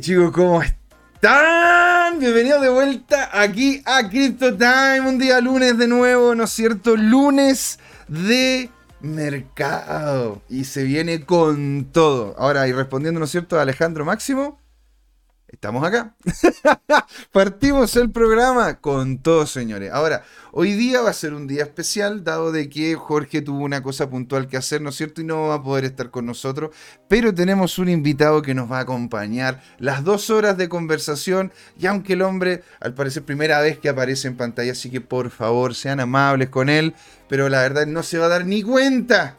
Chicos, ¿cómo están? Bienvenidos de vuelta aquí a Crypto Time, un día lunes de nuevo, ¿no es cierto? Lunes de mercado. Y se viene con todo. Ahora, y respondiendo, ¿no es cierto?, a Alejandro Máximo. Estamos acá. Partimos el programa con todo, señores. Ahora, hoy día va a ser un día especial, dado de que Jorge tuvo una cosa puntual que hacer, ¿no es cierto? Y no va a poder estar con nosotros. Pero tenemos un invitado que nos va a acompañar las dos horas de conversación. Y aunque el hombre, al parecer, primera vez que aparece en pantalla, así que por favor sean amables con él. Pero la verdad no se va a dar ni cuenta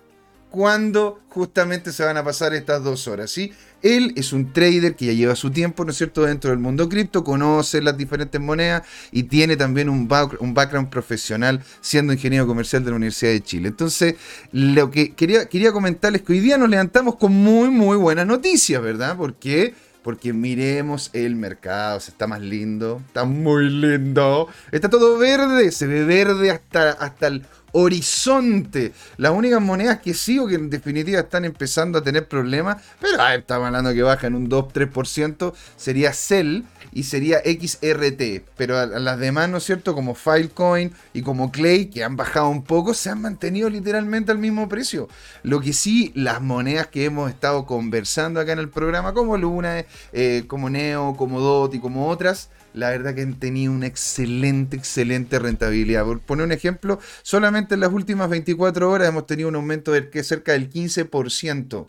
cuándo justamente se van a pasar estas dos horas, ¿sí? Él es un trader que ya lleva su tiempo, ¿no es cierto?, dentro del mundo cripto, conoce las diferentes monedas y tiene también un, un background profesional siendo ingeniero comercial de la Universidad de Chile. Entonces, lo que quería, quería comentarles que hoy día nos levantamos con muy, muy buenas noticias, ¿verdad? Porque porque miremos el mercado, se está más lindo, está muy lindo, está todo verde, se ve verde hasta, hasta el horizonte. Las únicas monedas que sí o que en definitiva están empezando a tener problemas, pero estamos hablando que bajan un 2-3%, sería Cell y sería XRT. Pero a, las demás, ¿no es cierto? Como Filecoin y como Clay, que han bajado un poco, se han mantenido literalmente al mismo precio. Lo que sí, las monedas que hemos estado conversando acá en el programa, como Luna, eh, como Neo, como DOT y como otras, la verdad que han tenido una excelente, excelente rentabilidad. Por poner un ejemplo, solamente en las últimas 24 horas hemos tenido un aumento de que cerca del 15%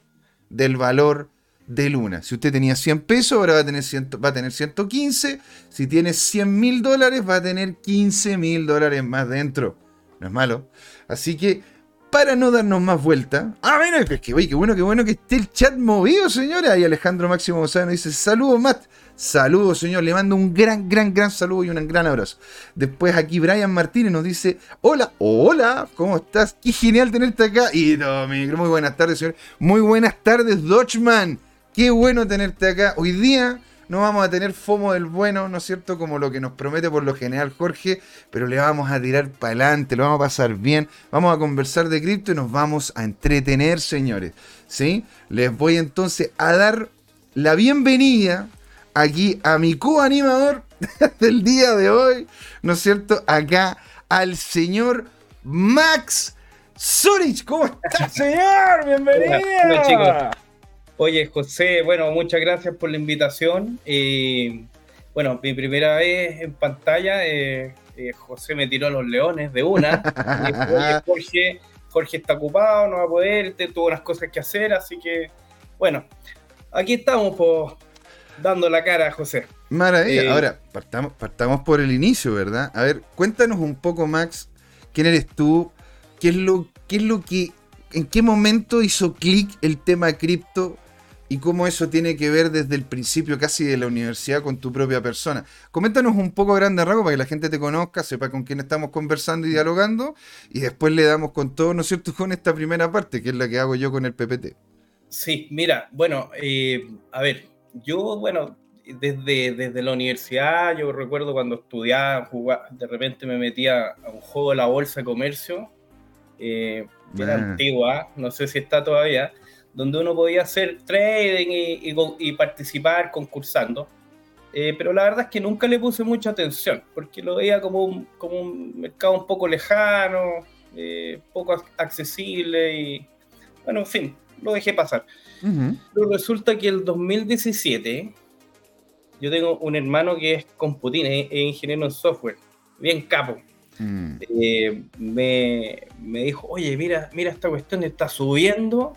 del valor de Luna. Si usted tenía 100 pesos, ahora va a tener, va a tener 115. Si tiene 100 mil dólares, va a tener 15 mil dólares más dentro. No es malo. Así que, para no darnos más vuelta. Ah, bueno, que, qué bueno, qué bueno que esté el chat movido, señora. Y Alejandro Máximo González nos dice: Saludos, Matt. Saludos, señor. Le mando un gran, gran, gran saludo y un gran abrazo. Después aquí Brian Martínez nos dice: Hola, hola, ¿cómo estás? Qué genial tenerte acá. Y no, muy buenas tardes, señor. Muy buenas tardes, Dodgeman. Qué bueno tenerte acá. Hoy día no vamos a tener FOMO del bueno, ¿no es cierto? Como lo que nos promete por lo general Jorge, pero le vamos a tirar para adelante, lo vamos a pasar bien, vamos a conversar de cripto y nos vamos a entretener, señores. ¿Sí? Les voy entonces a dar la bienvenida aquí a mi co-animador del día de hoy, ¿no es cierto? Acá al señor Max Zurich. ¿Cómo está, señor? Bienvenido. Hola. Oye, José, bueno, muchas gracias por la invitación. Eh, bueno, mi primera vez en pantalla, eh, eh, José me tiró los leones de una. Jorge, Jorge está ocupado, no va a poder, tuvo unas cosas que hacer, así que, bueno, aquí estamos, pues dando la cara a José. Maravilla. Eh, Ahora, partamos, partamos por el inicio, ¿verdad? A ver, cuéntanos un poco, Max, quién eres tú, qué es lo, qué es lo que, en qué momento hizo clic el tema cripto y cómo eso tiene que ver desde el principio casi de la universidad con tu propia persona. Coméntanos un poco grande rago para que la gente te conozca, sepa con quién estamos conversando y dialogando, y después le damos con todo, ¿no es cierto?, con esta primera parte, que es la que hago yo con el PPT. Sí, mira, bueno, eh, a ver, yo, bueno, desde, desde la universidad, yo recuerdo cuando estudiaba, jugaba, de repente me metía a un juego de la bolsa de comercio, eh, era antigua, no sé si está todavía, donde uno podía hacer trading y, y, participar concursando. Eh, pero la verdad es que nunca le puse mucha atención, porque lo veía como un, como un mercado un poco lejano, eh, poco accesible y, bueno, en fin, lo dejé pasar. Pero resulta que el 2017 yo tengo un hermano que es computín, es, ingeniero en software, bien capo. Mm. Eh, me, me, dijo, oye, mira, mira esta cuestión está subiendo.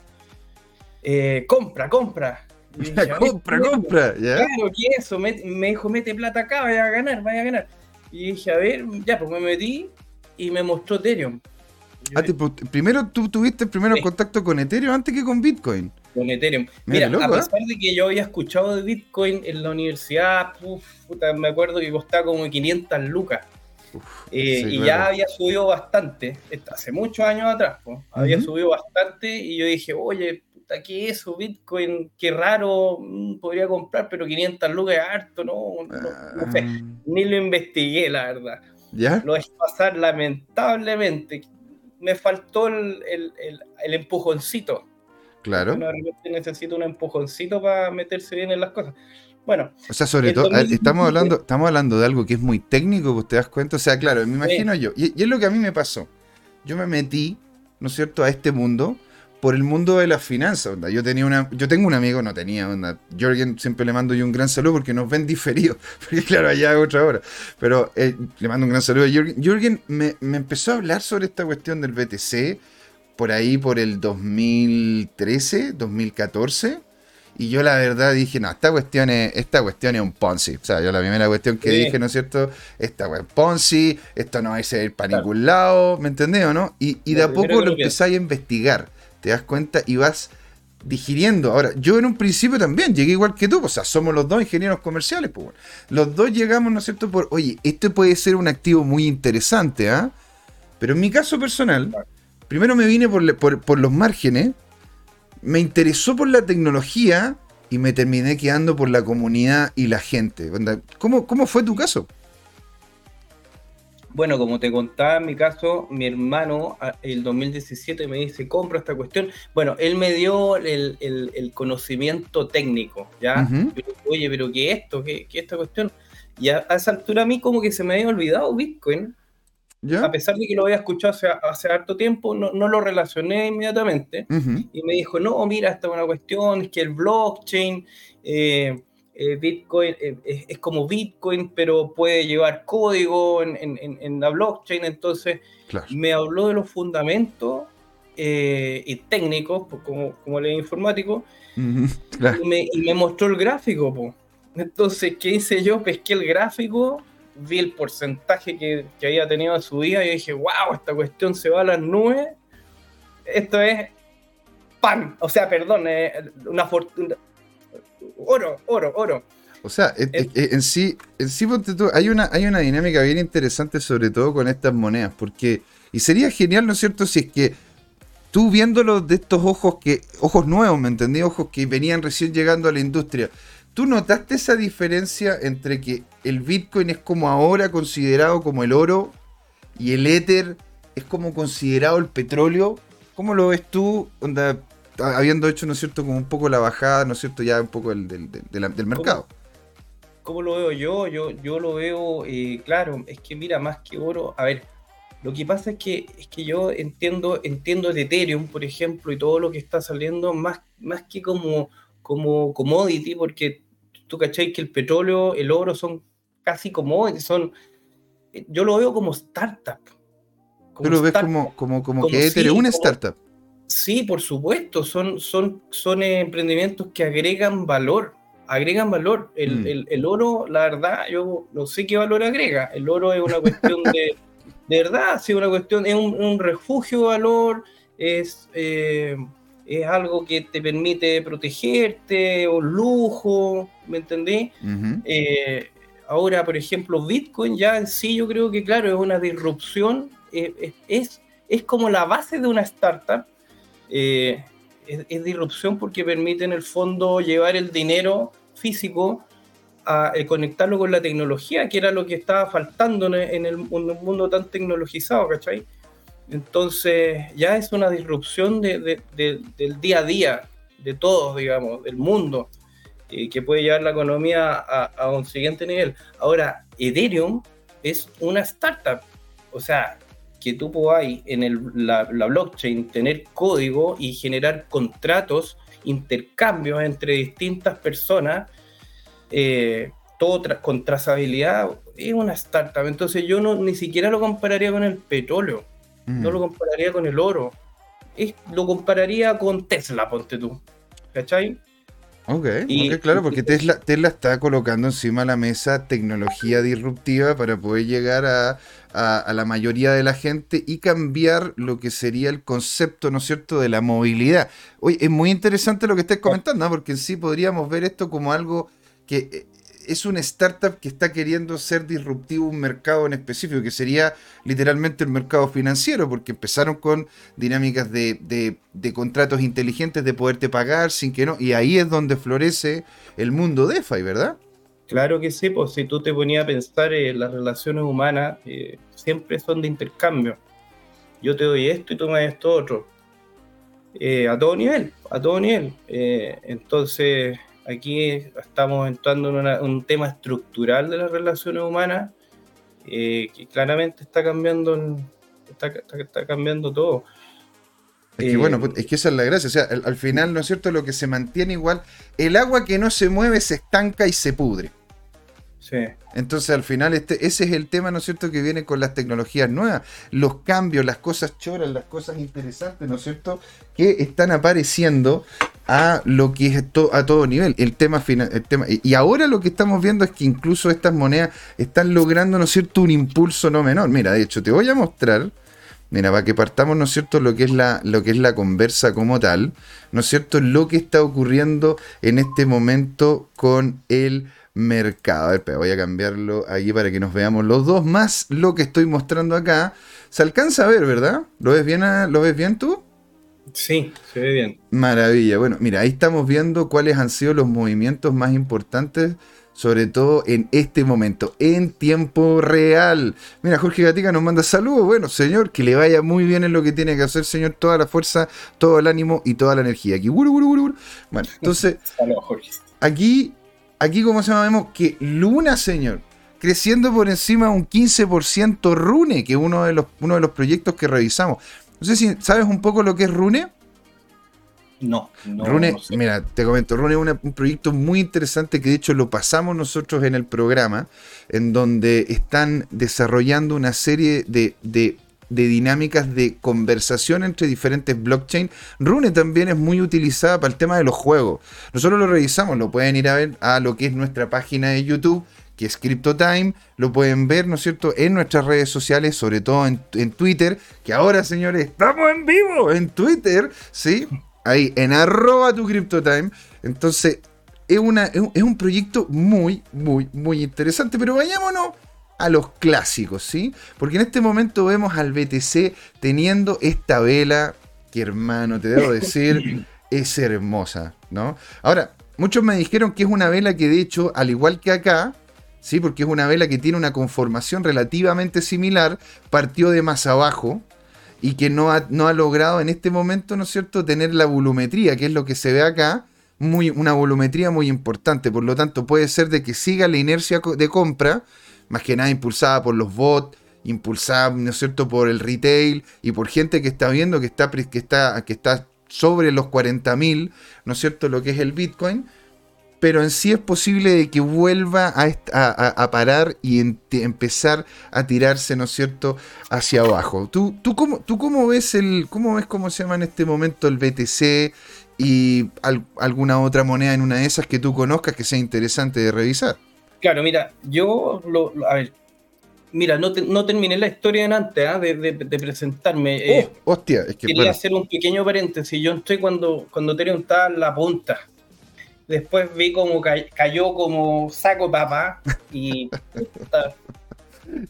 Eh, compra, compra. compra, compra. Claro, que eso. Me, me, dijo, mete plata acá, vaya a ganar, vaya a ganar. Y dije, a ver, ya, pues me metí y me mostró Ethereum. Ah, primero tú tuviste primero contacto con Ethereum antes que con Bitcoin con Ethereum. Mira, a ¿eh? pesar de que yo había escuchado de Bitcoin en la universidad, me acuerdo que costaba como 500 lucas. Eh, y ya había subido bastante, hace muchos años atrás, había subido bastante y yo dije, oye, puta, ¿qué es eso? Bitcoin, qué raro, mm, podría comprar, pero 500 lucas es harto, no, no, sé, ah. ni lo investigué, la verdad. ¿Ya? Lo es pasar lamentablemente. Me faltó el, el, el empujoncito Claro. Uno necesita un empujoncito para meterse bien en las cosas. Bueno. O sea, sobre todo, estamos hablando, estamos hablando de algo que es muy técnico, pues te das cuenta. O sea, claro, me imagino yo. Y, y, es lo que a mí me pasó. Yo me metí, ¿no es cierto?, a este mundo por el mundo de las finanzas. Onda. Yo tenía una, yo tengo un amigo, no tenía, onda. Jorgen siempre le mando yo un gran saludo porque nos ven diferidos, porque claro, allá es otra hora. Pero eh, le mando un gran saludo a Jorgen. Jorgen me, empezó a hablar sobre esta cuestión del BTC por ahí por el 2013, 2014. Y yo la verdad dije, no, esta cuestión es, esta cuestión es un Ponzi. O sea, yo la primera cuestión que dije, ¿no es cierto? Esta es Ponzi, esto no va a ir para ningún lado, ¿me entendés o no? Y, y de a poco lo empezáis a investigar te das cuenta y vas digiriendo. Ahora, yo en un principio también llegué igual que tú, o sea, somos los dos ingenieros comerciales, pues bueno. Los dos llegamos, ¿no es cierto?, por, oye, este puede ser un activo muy interesante, ¿ah? Pero en mi caso personal, primero me vine por, los márgenes, me interesó por la tecnología y me terminé quedando por la comunidad y la gente. ¿Cómo, cómo fue tu caso? Bueno, como te contaba en mi caso, mi hermano el 2017 me dice, compra esta cuestión. Bueno, él me dio el, conocimiento técnico, ¿ya? Oye, pero ¿qué es esto? ¿Qué, es esta cuestión? Y a, esa altura a mí como que se me había olvidado Bitcoin. A pesar de que lo había escuchado hace, hace harto tiempo, no, lo relacioné inmediatamente. Y me dijo, no, mira, esta es una cuestión, es que el blockchain... Eh, eh, Bitcoin eh, es, como Bitcoin, pero puede llevar código en, la blockchain. Entonces, me habló de los fundamentos eh, y técnicos, pues, como, como le informático, y, me, mostró el gráfico. Entonces, ¿qué hice yo? Pesqué el gráfico, vi el porcentaje que, había tenido en su día y dije, wow, esta cuestión se va a las nubes. Esto es pan, o sea, perdón, una fortuna oro, oro, oro. O sea, en, sí, en sí hay, una, hay una dinámica bien interesante, sobre todo con estas monedas, porque, y sería genial, ¿no es cierto?, si es que tú viéndolo de estos ojos que, ojos nuevos, ¿me entendí? Ojos que venían recién llegando a la industria, ¿tú notaste esa diferencia entre que el Bitcoin es como ahora considerado como el oro y el Ether es como considerado el petróleo? ¿Cómo lo ves tú? Onda, habiendo hecho, ¿no es cierto?, como un poco la bajada, ¿no es cierto?, ya un poco el, del, del, mercado. ¿Cómo, lo veo yo? Yo, yo lo veo, eh, claro, es que mira, más que oro, a ver, lo que pasa es que, es que yo entiendo, entiendo de Ethereum, por ejemplo, y todo lo que está saliendo, más, más que como, como commodity, porque tú cacháis que el petróleo, el oro son casi commodities, son, yo lo veo como startup. Tú lo ves como, como, como, que Ethereum es una startup. Sí, por supuesto, son, son, son emprendimientos que agregan valor, agregan valor. Mm. El, oro, la verdad, yo no sé qué valor agrega. El oro es una cuestión de, de verdad, sí, una cuestión, es un, refugio de valor, es, eh, es algo que te permite protegerte, un lujo, ¿me entendí? Eh, ahora, por ejemplo, Bitcoin ya en sí yo creo que, claro, es una disrupción, eh, es, es como la base de una startup eh, es, disrupción porque permite en el fondo llevar el dinero físico a eh, conectarlo con la tecnología, que era lo que estaba faltando en, el, mundo tan tecnologizado, ¿cachai? Entonces ya es una disrupción del día a día, de todos, digamos, del mundo, eh, que puede llevar la economía a, a, un siguiente nivel. Ahora, Ethereum es una startup, o sea, que tú podáis en el, la, blockchain tener código y generar contratos, intercambios entre distintas personas, eh, todo con trazabilidad, es una startup. Entonces yo no, ni siquiera lo compararía con el petróleo, no lo compararía con el oro, es, lo compararía con Tesla, ponte tú. ¿Cachai? Ok, claro, porque Tesla, Tesla está colocando encima de la mesa tecnología disruptiva para poder llegar a, la mayoría de la gente y cambiar lo que sería el concepto, ¿no es cierto?, de la movilidad. Oye, es muy interesante lo que estás comentando, ¿no? porque en sí podríamos ver esto como algo que eh, es una startup que está queriendo ser disruptivo un mercado en específico, que sería literalmente el mercado financiero, porque empezaron con dinámicas de, contratos inteligentes de poderte pagar sin que no, y ahí es donde florece el mundo DeFi, ¿verdad? Claro que sí, pues si tú te ponías a pensar en las relaciones humanas, eh, siempre son de intercambio. Yo te doy esto y tú me das esto otro. Eh, a todo nivel, a todo nivel. Eh, entonces, aquí estamos entrando en un tema estructural de las relaciones humanas eh, que claramente está cambiando, está, está, cambiando todo. Es que bueno, es que esa es la gracia. O sea, al, final, ¿no es cierto? Lo que se mantiene igual, el agua que no se mueve se estanca y se pudre. Entonces, al final, este, ese es el tema, ¿no es cierto?, que viene con las tecnologías nuevas, los cambios, las cosas choras, las cosas interesantes, ¿no es cierto?, que están apareciendo a lo que es a todo nivel. El tema final, el tema, y ahora lo que estamos viendo es que incluso estas monedas están logrando, ¿no es cierto?, un impulso no menor. Mira, de hecho, te voy a mostrar. Mira, para que partamos, ¿no es cierto?, lo que es la, lo que es la conversa como tal, ¿no es cierto?, lo que está ocurriendo en este momento con el mercado. A ver, voy a cambiarlo ahí para que nos veamos los dos, más lo que estoy mostrando acá. Se alcanza a ver, ¿verdad? ¿Lo ves bien, ¿lo ves bien tú? Sí, se ve bien. Maravilla. Bueno, mira, ahí estamos viendo cuáles han sido los movimientos más importantes, sobre todo en este momento, en tiempo real. Mira, Jorge Gatica nos manda saludos. Bueno, señor, que le vaya muy bien en lo que tiene que hacer, señor. Toda la fuerza, todo el ánimo y toda la energía. Aquí, Bueno, entonces, aquí, aquí, como se llama, vemos que Luna, señor, creciendo por encima de un 15% Rune, que es uno de los, uno de los proyectos que revisamos. No sé si sabes un poco lo que es Rune. No, no Rune, mira, te comento, Rune es un proyecto muy interesante que de hecho lo pasamos nosotros en el programa, en donde están desarrollando una serie de, de, dinámicas de conversación entre diferentes blockchains. Rune también es muy utilizada para el tema de los juegos. Nosotros lo revisamos, lo pueden ir a ver a lo que es nuestra página de YouTube que es CryptoTime. Lo pueden ver, ¿no es cierto?, en nuestras redes sociales, sobre todo en, Twitter, que ahora, señores, estamos en vivo en Twitter, ¿sí? Ahí, en arroba CryptoTime. Entonces, es, una, es un proyecto muy, muy, muy interesante. Pero vayámonos a los clásicos, ¿sí? Porque en este momento vemos al BTC teniendo esta vela que, hermano, te debo decir, es hermosa, ¿no? Ahora, muchos me dijeron que es una vela que de hecho, al igual que acá, ¿sí? porque es una vela que tiene una conformación relativamente similar, partió de más abajo y que no ha, no ha logrado en este momento, ¿no es cierto?, tener la volumetría, que es lo que se ve acá, muy, una volumetría muy importante. Por lo tanto, puede ser de que siga la inercia de compra, más que nada impulsada por los bots, impulsada, ¿no es cierto?, por el retail y por gente que está viendo que está, que está, que está sobre los 40.000, ¿no es cierto?, lo que es el Bitcoin pero en sí es posible de que vuelva a, parar y empezar a tirarse, ¿no es cierto?, hacia abajo. ¿Tú, tú, cómo, ¿Tú cómo ves el, cómo ves cómo se llama en este momento el BTC y alguna otra moneda en una de esas que tú conozcas que sea interesante de revisar? Claro, mira, yo, lo, a ver, mira, no, no, terminé la historia en antes ¿ah? de, presentarme. Eh, oh, hostia, es que, quería hacer un pequeño paréntesis. Yo estoy cuando, cuando Ethereum estaba en la punta Después vi como cayó como saco papá y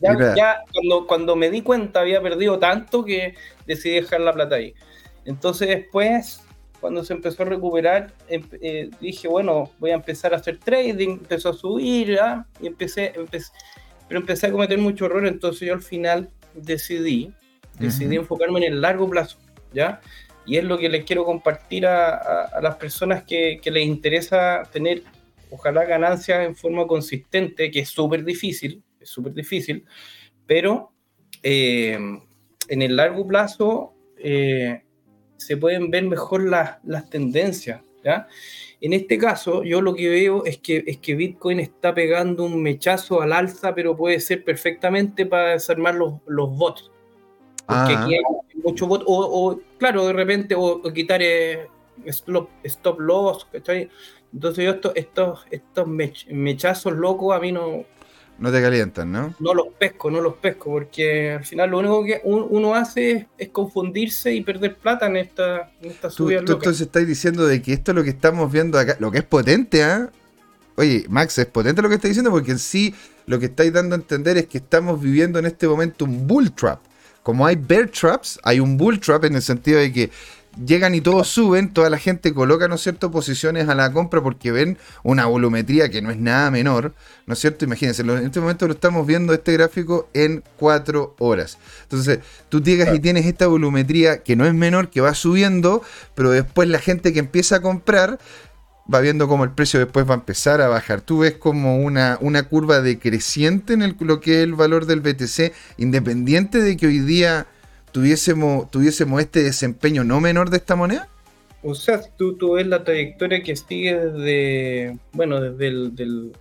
ya, cuando, cuando me di cuenta había perdido tanto que decidí dejar la plata ahí. Entonces después, cuando se empezó a recuperar, eh, dije, bueno, voy a empezar a hacer trading, empezó a subir, ¿ah? y empecé, pero empecé a cometer mucho error, entonces yo al final decidí, decidí enfocarme en el largo plazo, ¿ya? Y es lo que les quiero compartir a, las personas que, les interesa tener, ojalá, ganancias en forma consistente, que es súper difícil, es súper difícil, pero eh, en el largo plazo eh, se pueden ver mejor las tendencias. ¿ya? En este caso, yo lo que veo es que, es que Bitcoin está pegando un mechazo al alza, pero puede ser perfectamente para desarmar los, los bots. Porque ah. aquí hay mucho bot, o, claro, de repente, o, quitar eh, stop, stop, loss, ¿cachai? Entonces yo estos, estos, estos mechazos locos a mí no... No te calientan, ¿no? No los pesco, no los pesco, porque al final lo único que uno hace es, confundirse y perder plata en esta, en esta subida. Tú, entonces estás diciendo de que esto es lo que estamos viendo acá, lo que es potente, ¿ah? Oye, Max, es potente lo que está diciendo porque en sí lo que estáis dando a entender es que estamos viviendo en este momento un bull trap como hay bear traps, hay un bull trap en el sentido de que llegan y todos suben, toda la gente coloca, ¿no es cierto?, posiciones a la compra porque ven una volumetría que no es nada menor, ¿no es cierto? Imagínense, en este momento lo estamos viendo este gráfico en cuatro horas. Entonces, tú llegas y tienes esta volumetría que no es menor, que va subiendo, pero después la gente que empieza a comprar va viendo cómo el precio después va a empezar a bajar. Tú ves como una, una curva decreciente en lo que es el valor del BTC, independiente de que hoy día tuviésemos, tuviésemos este desempeño no menor de esta moneda. O sea, tú, tú ves la trayectoria que sigue desde, bueno, desde el del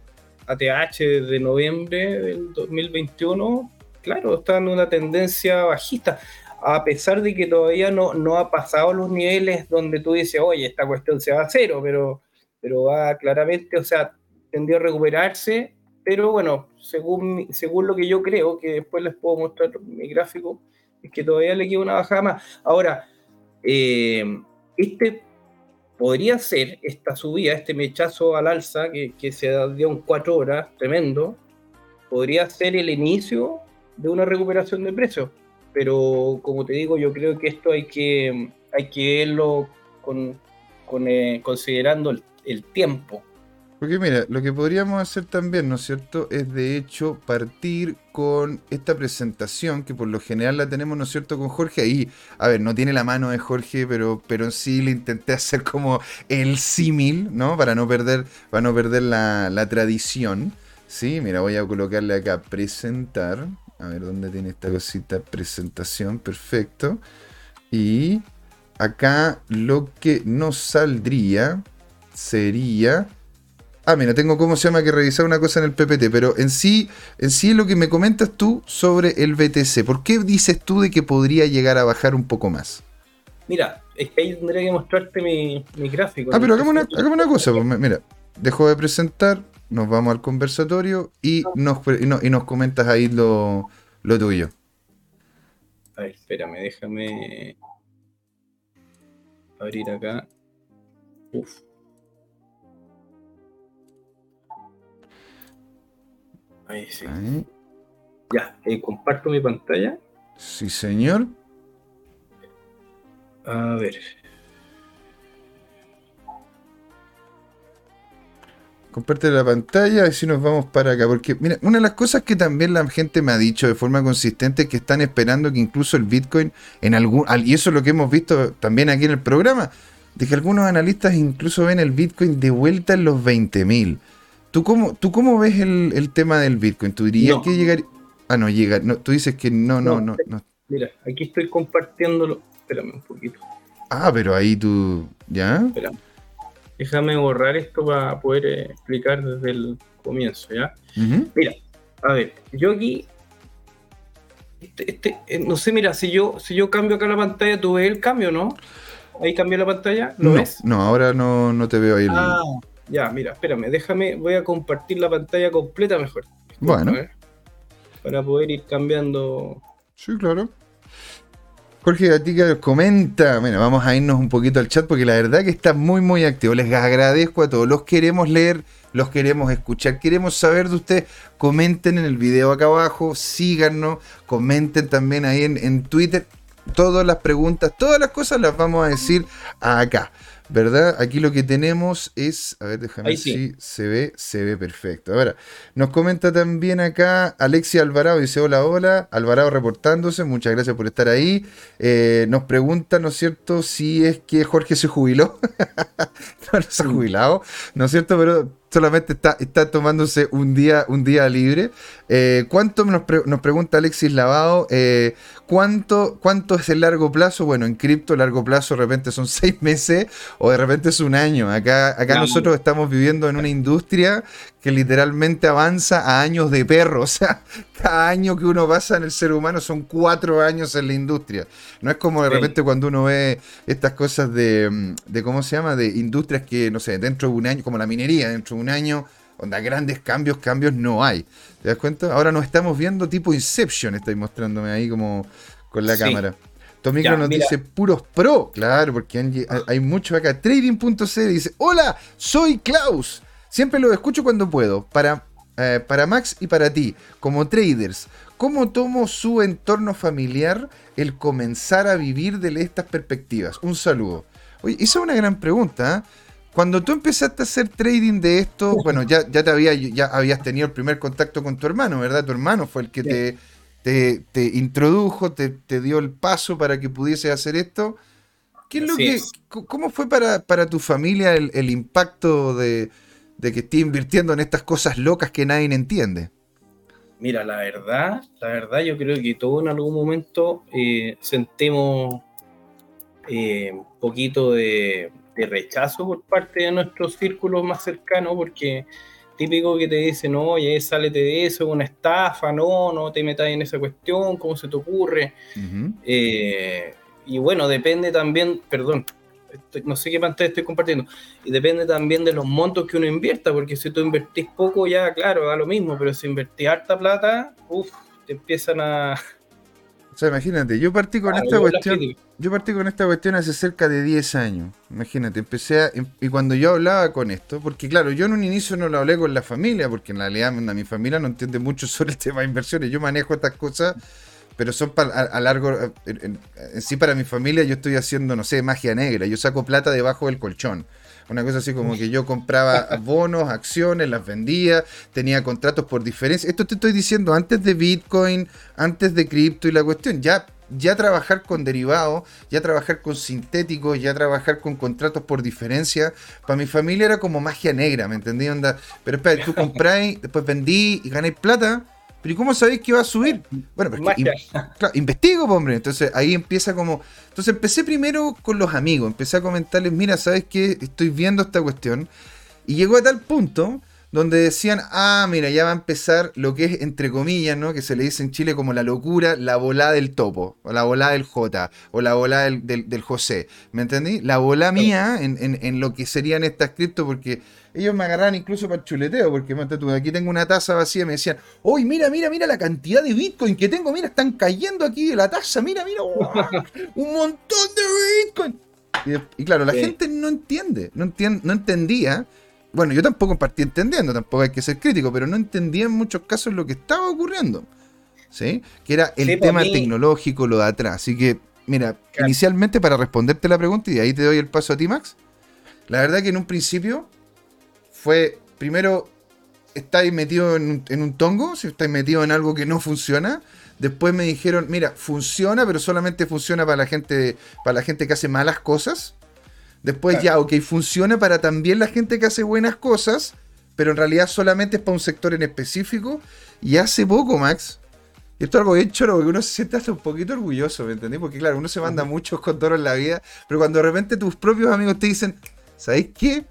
ATH de noviembre del 2021, claro, está en una tendencia bajista, a pesar de que todavía no, no ha pasado los niveles donde tú dices, oye, esta cuestión se va a cero, pero, pero va claramente, o sea, tendió a recuperarse, pero bueno, según, según lo que yo creo, que después les puedo mostrar mi gráfico, que todavía le queda una bajada más. Ahora, eh, este podría ser esta subida, este mechazo al alza que, se dio en cuatro horas, tremendo, podría ser el inicio de una recuperación de precios. Pero como te digo, yo creo que esto hay que, hay que verlo con, eh, considerando el tiempo porque mira, lo que podríamos hacer también, ¿no es cierto?, es de hecho partir con esta presentación, que por lo general la tenemos, ¿no es cierto?, con Jorge. Ahí, a ver, no tiene la mano de Jorge, pero, pero sí le intenté hacer como el símil, ¿no? Para no perder, para no perder la, la tradición. Sí, mira, voy a colocarle acá presentar. A ver, ¿dónde tiene esta cosita? Presentación, perfecto. Y acá lo que nos saldría sería Ah, mira, tengo cómo se llama que revisar una cosa en el PPT, pero en sí, en sí lo que me comentas tú sobre el BTC, ¿por qué dices tú de que podría llegar a bajar un poco más? Mira, es que ahí tendría que mostrarte mi, gráfico. Ah, pero hagamos una, cosa, pues, mira, dejo de presentar, nos vamos al conversatorio y, nos, y, nos comentas ahí lo, lo tuyo. A ver, espérame, déjame abrir acá. Uf. Ahí sí. Ya, eh, comparto mi pantalla. Sí, señor. A ver. Comparte la pantalla y si nos vamos para acá. Porque, mira, una de las cosas que también la gente me ha dicho de forma consistente es que están esperando que incluso el Bitcoin en algún. Y eso es lo que hemos visto también aquí en el programa. De que algunos analistas incluso ven el Bitcoin de vuelta en los 20.000. ¿Tú cómo, ¿Tú cómo ves el, tema del Bitcoin? ¿Tú dirías que llegar Ah, no, llega. No, tú dices que no, no, no, Mira, aquí estoy compartiéndolo. Espérame un poquito. Ah, pero ahí tú. ¿Ya? Espérame. Déjame borrar esto para poder eh, explicar desde el comienzo, ¿ya? Mira, a ver, yo aquí. Este, este, eh, no sé, mira, si yo, si yo cambio acá la pantalla, tú ves el cambio, ¿no? Ahí cambió la pantalla, ¿lo no, ves? No, ahora no, no te veo ahí. Ah, ya, mira, espérame, déjame, voy a compartir la pantalla completa mejor. bueno. para poder ir cambiando. Sí, claro. Jorge Gatica comenta, bueno, vamos a irnos un poquito al chat porque la verdad que está muy muy activo. Les agradezco a todos, los queremos leer, los queremos escuchar, queremos saber de ustedes. Comenten en el video acá abajo, síganos, comenten también ahí en, en Twitter. Todas las preguntas, todas las cosas las vamos a decir acá. ¿Verdad? Aquí lo que tenemos es, a ver, déjame ver si se ve, se ve perfecto. Ahora, nos comenta también acá Alexia Alvarado, dice hola, hola, Alvarado reportándose, muchas gracias por estar ahí. Eh, nos pregunta, ¿no es cierto?, si es que Jorge se jubiló. no, no se ha jubilado, ¿no es cierto? Pero solamente está, está tomándose un día, un día libre. Eh, ¿Cuánto nos, pregunta Alexis Lavado? Eh, ¿cuánto, ¿Cuánto es el largo plazo? Bueno, en cripto largo plazo de repente son seis meses o de repente es un año. Acá, acá nosotros estamos viviendo en una industria que literalmente avanza a años de perro. O sea, cada año que uno pasa en el ser humano son cuatro años en la industria. No es como de repente cuando uno ve estas cosas de, de, ¿cómo se llama? De industrias que, no sé, dentro de un año, como la minería, dentro de un año, donde grandes cambios, cambios no hay. ¿Te das cuenta? Ahora nos estamos viendo tipo Inception, estáis mostrándome ahí como con la cámara. Tomicro nos dice puros pro, claro, porque hay, hay mucho acá. Trading.c dice, hola, soy Klaus. Siempre lo escucho cuando puedo. Para, eh, para Max y para ti, como traders, ¿cómo tomo su entorno familiar el comenzar a vivir de estas perspectivas? Un saludo. Oye, esa es una gran pregunta. ¿eh? Cuando tú empezaste a hacer trading de esto, bueno, ya, ya, te había, ya habías tenido el primer contacto con tu hermano, ¿verdad? Tu hermano fue el que te, te, te, introdujo, te, te, dio el paso para que pudiese hacer esto. ¿Qué es lo que, ¿Cómo fue para, para tu familia el, impacto de, de que esté invirtiendo en estas cosas locas que nadie entiende? Mira, la verdad, la verdad yo creo que todos en algún momento eh, sentemos eh, un poquito de, rechazo por parte de nuestros círculos más cercanos, porque típico que te dicen, oye, sálete de eso, es una estafa, no, no te metas en esa cuestión, ¿cómo se te ocurre? Eh, y bueno, depende también, perdón, no sé qué pantalla estoy compartiendo, y depende también de los montos que uno invierta, porque si tú invertís poco, ya claro, da lo mismo, pero si invertís harta plata, uff, te empiezan a... O sea, imagínate, yo partí con esta cuestión, yo partí con esta cuestión hace cerca de 10 años, imagínate, empecé a, em, y cuando yo hablaba con esto, porque claro, yo en un inicio no lo hablé con la familia, porque en realidad mi familia no entiende mucho sobre el tema de inversiones, yo manejo estas cosas pero son para, a, largo, eh, en, sí para mi familia yo estoy haciendo, no sé, magia negra, yo saco plata debajo del colchón. Una cosa así como que yo compraba bonos, acciones, las vendía, tenía contratos por diferencia. Esto te estoy diciendo antes de Bitcoin, antes de cripto y la cuestión. Ya, ya trabajar con derivados, ya trabajar con sintéticos, ya trabajar con contratos por diferencia, para mi familia era como magia negra, ¿me entendí? Onda, pero espera, tú compráis, después vendí y ganáis plata pero ¿y cómo sabéis que va a subir? Bueno, porque investigo, hombre. Entonces ahí empieza como. Entonces empecé primero con los amigos. Empecé a comentarles: mira, ¿sabes qué? Estoy viendo esta cuestión. Y llegó a tal punto donde decían, ah, mira, ya va a empezar lo que es, entre comillas, ¿no? Que se le dice en Chile como la locura, la volada del topo, o la volada del J, o la volada del, José. ¿Me entendí? La bola mía en, lo que serían estas cripto, porque ellos me agarraban incluso para el chuleteo, porque tú, aquí tengo una taza vacía, me decían, uy, mira, mira, mira la cantidad de Bitcoin que tengo, mira, están cayendo aquí de la taza, mira, mira, un montón de Bitcoin. Y, claro, la gente no entiende, no, entiende, no entendía bueno, yo tampoco partí entendiendo, tampoco hay que ser crítico, pero no entendía en muchos casos lo que estaba ocurriendo. ¿Sí? Que era el tema tecnológico, lo de atrás. Así que, mira, inicialmente para responderte la pregunta, y ahí te doy el paso a ti, Max. La verdad que en un principio fue, primero, estáis metido en, en un tongo, si estáis metido en algo que no funciona. Después me dijeron, mira, funciona, pero solamente funciona para la gente, para la gente que hace malas cosas. Después ya, ok, funciona para también la gente que hace buenas cosas, pero en realidad solamente es para un sector en específico. Y hace poco, Max, y esto es algo bien choro, porque uno se siente hasta un poquito orgulloso, ¿me entendés? Porque claro, uno se manda muchos condoros en la vida, pero cuando de repente tus propios amigos te dicen, ¿sabéis qué?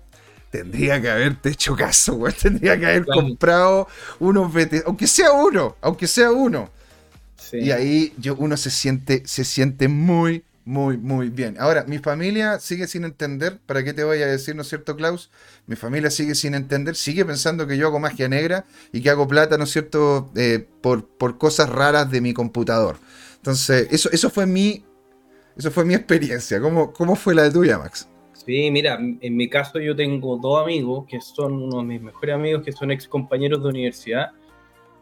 Tendría que haberte hecho caso, güey. Tendría que haber comprado unos BTC, aunque sea uno, aunque sea uno. Y ahí yo, uno se siente, se siente muy, muy, muy bien. Ahora, mi familia sigue sin entender, ¿para qué te voy a decir, no es cierto, Klaus? Mi familia sigue sin entender, sigue pensando que yo hago magia negra y que hago plata, ¿no es cierto?, eh, por, por cosas raras de mi computador. Entonces, eso, eso fue mi. Eso fue mi experiencia. ¿Cómo, ¿Cómo fue la de tuya, Max? Sí, mira, en mi caso yo tengo dos amigos que son unos de mis mejores amigos, que son ex compañeros de universidad,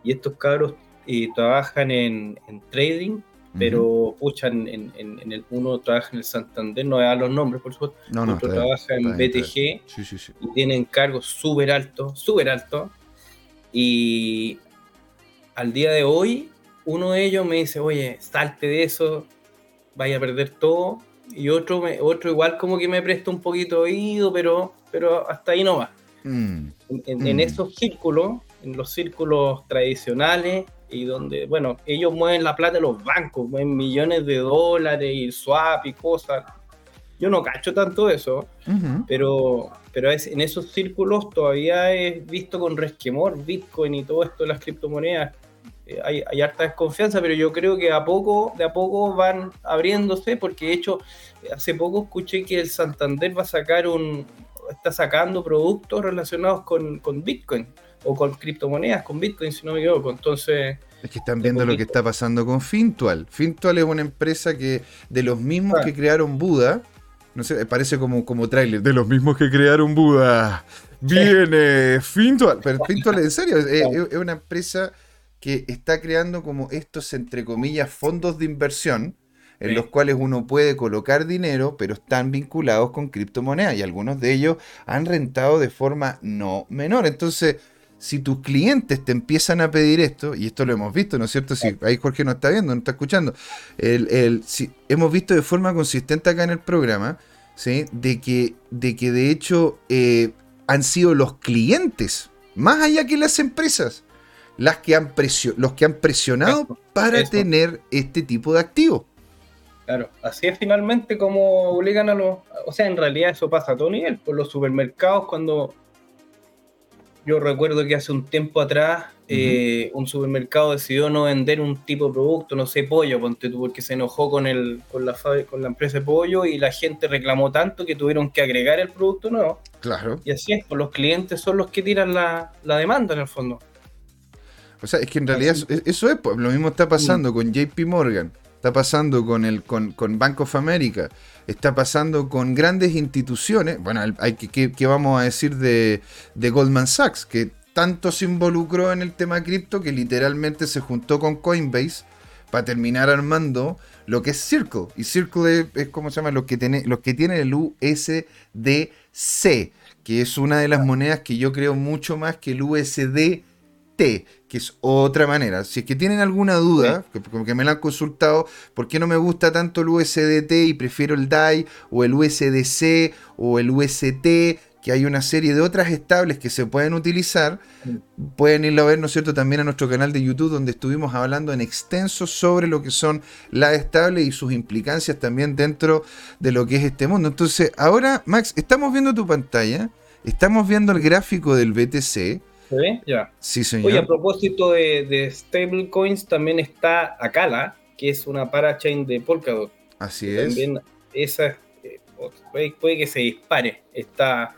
y estos cabros eh, trabajan en, en trading pero pucha, en, el, uno trabaja en el Santander, no da los nombres, por supuesto, no, otro trabaja en BTG y tienen cargos súper altos, súper altos. Y al día de hoy, uno de ellos me dice, oye, salte de eso, vaya a perder todo. Y otro, otro igual como que me presta un poquito oído, pero, pero hasta ahí no va. Mm. En, mm. esos círculos, en los círculos tradicionales, y donde, bueno, ellos mueven la plata de los bancos, mueven millones de dólares y swap y cosas. Yo no cacho tanto eso, pero, pero es, en esos círculos todavía he visto con resquemor Bitcoin y todo esto de las criptomonedas. Eh, hay, hay, harta desconfianza, pero yo creo que a poco, de a poco van abriéndose, porque de hecho, hace poco escuché que el Santander va a sacar un, está sacando productos relacionados con, con Bitcoin o con criptomonedas, con Bitcoin, si no me equivoco. Entonces. Es que están viendo lo que está pasando con Fintual. Fintual es una empresa que, de los mismos que crearon Buda, no sé, parece como, como tráiler, de los mismos que crearon Buda, viene Fintual. Pero Fintual, en serio, es, una empresa que está creando como estos, entre comillas, fondos de inversión, en los cuales uno puede colocar dinero, pero están vinculados con criptomonedas y algunos de ellos han rentado de forma no menor. Entonces, si tus clientes te empiezan a pedir esto, y esto lo hemos visto, ¿no es cierto? Si ahí Jorge no está viendo, no está escuchando, el, si, hemos visto de forma consistente acá en el programa, ¿sí? De que de, que de hecho eh, han sido los clientes, más allá que las empresas, las que han los que han presionado para tener este tipo de activos. Claro, así es finalmente como obligan a los... O sea, en realidad eso pasa a todo nivel. Por los supermercados cuando yo recuerdo que hace un tiempo atrás eh, un supermercado decidió no vender un tipo de producto, no sé, pollo, ponte tú, porque se enojó con, el, con, la, con la empresa de pollo y la gente reclamó tanto que tuvieron que agregar el producto nuevo. Claro. Y así es, pues los clientes son los que tiran la, demanda en el fondo. O sea, es que en realidad eso, es, pues, lo mismo está pasando mm. con JP Morgan, está pasando con, el, con, con Bank of America, está pasando con grandes instituciones. Bueno, hay que, que, vamos a decir de, de, Goldman Sachs, que tanto se involucró en el tema cripto que literalmente se juntó con Coinbase para terminar armando lo que es Circle. Y Circle es, como se llama, los que, tiene, los que tienen el USDC, que es una de las monedas que yo creo mucho más que el Que es otra manera. Si es que tienen alguna duda, que, que, me la han consultado, ¿por qué no me gusta tanto el USDT y prefiero el DAI o el USDC o el UST? Que hay una serie de otras estables que se pueden utilizar. Pueden irlo a ver, ¿no es cierto?, también a nuestro canal de YouTube, donde estuvimos hablando en extenso sobre lo que son las estables y sus implicancias también dentro de lo que es este mundo. Entonces, ahora, Max, estamos viendo tu pantalla, estamos viendo el gráfico del BTC ¿Se ve? Ya. Sí, señor. Oye, a propósito de, de stablecoins, también está Akala, que es una parachain de Polkadot. Así es. También esa eh, puede, que se dispare. Está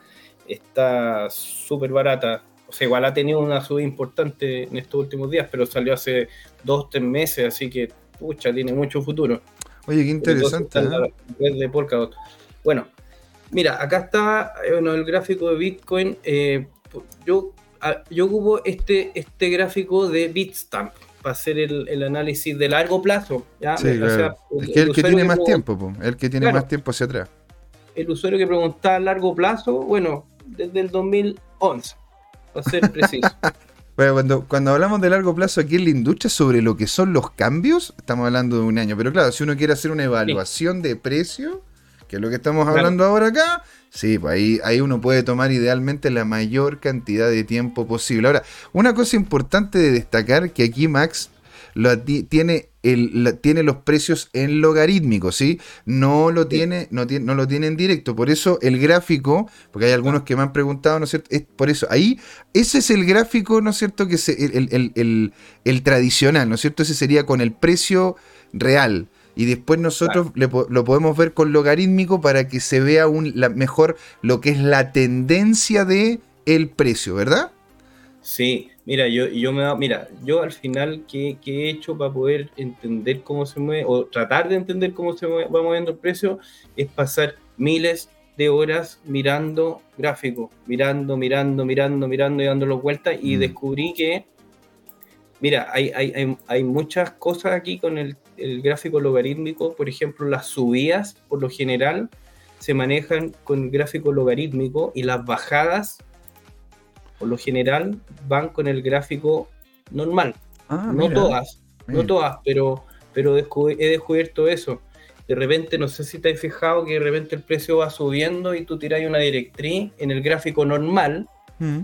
está súper barata. O sea, igual ha tenido una subida importante en estos últimos días, pero salió hace dos, tres meses, así que, pucha, tiene mucho futuro. Oye, qué interesante. ¿eh? De Polkadot. Bueno, mira, acá está eh, bueno, el gráfico de Bitcoin. yo yo ocupo este, este gráfico de Bitstamp para hacer el, análisis de largo plazo. ¿ya? es que el, que tiene más tiempo, el que tiene más tiempo hacia atrás. El usuario que preguntaba a largo plazo, bueno, desde el 2011, para ser preciso. Bueno, cuando, cuando hablamos de largo plazo aquí en la industria sobre lo que son los cambios, estamos hablando de un año. Pero claro, si uno quiere hacer una evaluación de precio, que es lo que estamos hablando ahora acá, Sí, pues ahí, ahí uno puede tomar idealmente la mayor cantidad de tiempo posible. Ahora, una cosa importante de destacar que aquí Max lo, tiene, el, tiene los precios en logarítmico, ¿sí? No lo, Tiene, no, tiene, no lo tiene en directo. Por eso el gráfico, porque hay algunos que me han preguntado, ¿no es cierto? Es por eso, ahí, ese es el gráfico, ¿no es cierto? Que es el, el, el tradicional, ¿no es cierto? Ese sería con el precio real y después nosotros lo podemos ver con logarítmico para que se vea un, la, mejor lo que es la tendencia de el precio, ¿verdad? Sí, mira, yo, yo me mira, yo al final ¿qué, he hecho para poder entender cómo se mueve o tratar de entender cómo se va moviendo el precio es pasar miles de horas mirando gráficos, mirando, mirando, mirando, mirando y dándolo vueltas y mm. descubrí que Mira, hay, hay, hay, muchas cosas aquí con el, gráfico logarítmico. Por ejemplo, las subidas, por lo general, se manejan con el gráfico logarítmico y las bajadas, por lo general, van con el gráfico normal. Ah, no todas, no todas, pero, pero he descubierto eso. De repente, no sé si te has fijado que de repente el precio va subiendo y tú tiras una directriz en el gráfico normal. Mm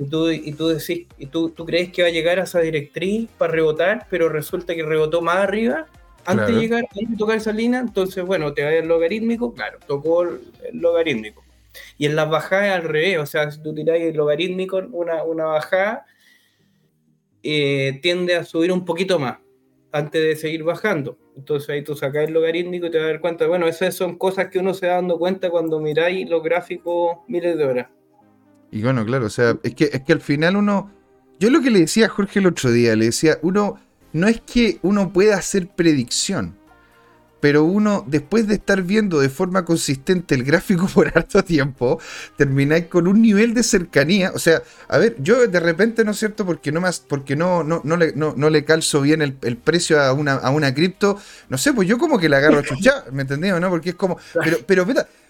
y tú, y tú decís, y tú, tú crees que va a llegar a esa directriz para rebotar, pero resulta que rebotó más arriba antes de llegar, antes de tocar esa línea, entonces bueno, te va a ir logarítmico, claro, tocó el, logarítmico. Y en las bajadas al revés, o sea, si tú tiráis el logarítmico, una, una bajada eh, tiende a subir un poquito más antes de seguir bajando. Entonces ahí tú sacas el logarítmico y te vas a dar cuenta, bueno, esas son cosas que uno se va dando cuenta cuando miráis los gráficos miles de horas. Y bueno, claro, o sea, es que, es que al final uno. Yo lo que le decía a Jorge el otro día, le decía, uno. No es que uno pueda hacer predicción, pero uno, después de estar viendo de forma consistente el gráfico por harto tiempo, termináis con un nivel de cercanía. O sea, a ver, yo de repente, ¿no es cierto? Porque no más, porque no, no, no, le, no, le calzo bien el, precio a una, a una cripto, no sé, pues yo como que le agarro chucha, ¿me entendés? ¿no? Porque es como. Pero, pero,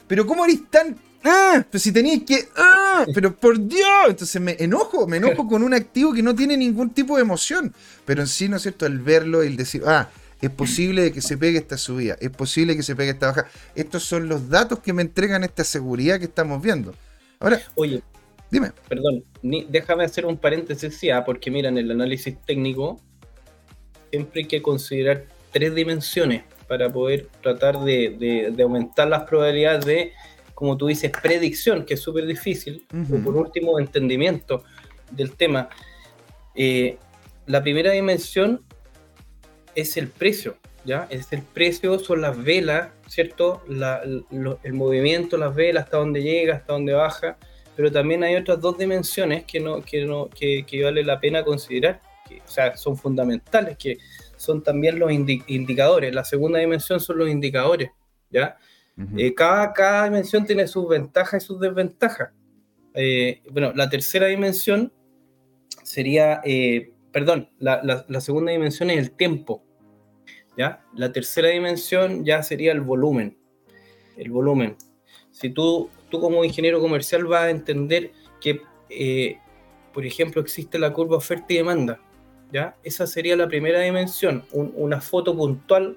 pero, ¿cómo eres tan ¡Ah! Pero si tenéis que. ¡Ah! Pero por Dios. Entonces me enojo, me enojo con un activo que no tiene ningún tipo de emoción. Pero en sí, ¿no es cierto? El verlo y el decir, ah, es posible que se pegue esta subida, es posible que se pegue esta baja. Estos son los datos que me entregan esta seguridad que estamos viendo. Ahora, oye, dime. Perdón, déjame hacer un paréntesis, sí, ah, porque mira, en el análisis técnico siempre hay que considerar tres dimensiones para poder tratar de, aumentar las probabilidades de, como tú dices, predicción, que es súper difícil, o por último, entendimiento del tema. Eh, la primera dimensión es el precio, ¿ya? Es el precio, son las velas, ¿cierto? el movimiento, las velas, hasta dónde llega, hasta dónde baja, pero también hay otras dos dimensiones que, no, que, no, que, vale la pena considerar, que, o sea, son fundamentales, que son también los indicadores. La segunda dimensión son los indicadores, ¿ya? Eh, cada, cada dimensión tiene sus ventajas y sus desventajas. Eh, bueno, la tercera dimensión sería eh, perdón, la, segunda dimensión es el tiempo. ¿ya? La tercera dimensión ya sería el volumen. El volumen. Si tú, tú como ingeniero comercial vas a entender que, eh, por ejemplo, existe la curva oferta y demanda. ¿ya? Esa sería la primera dimensión, una foto puntual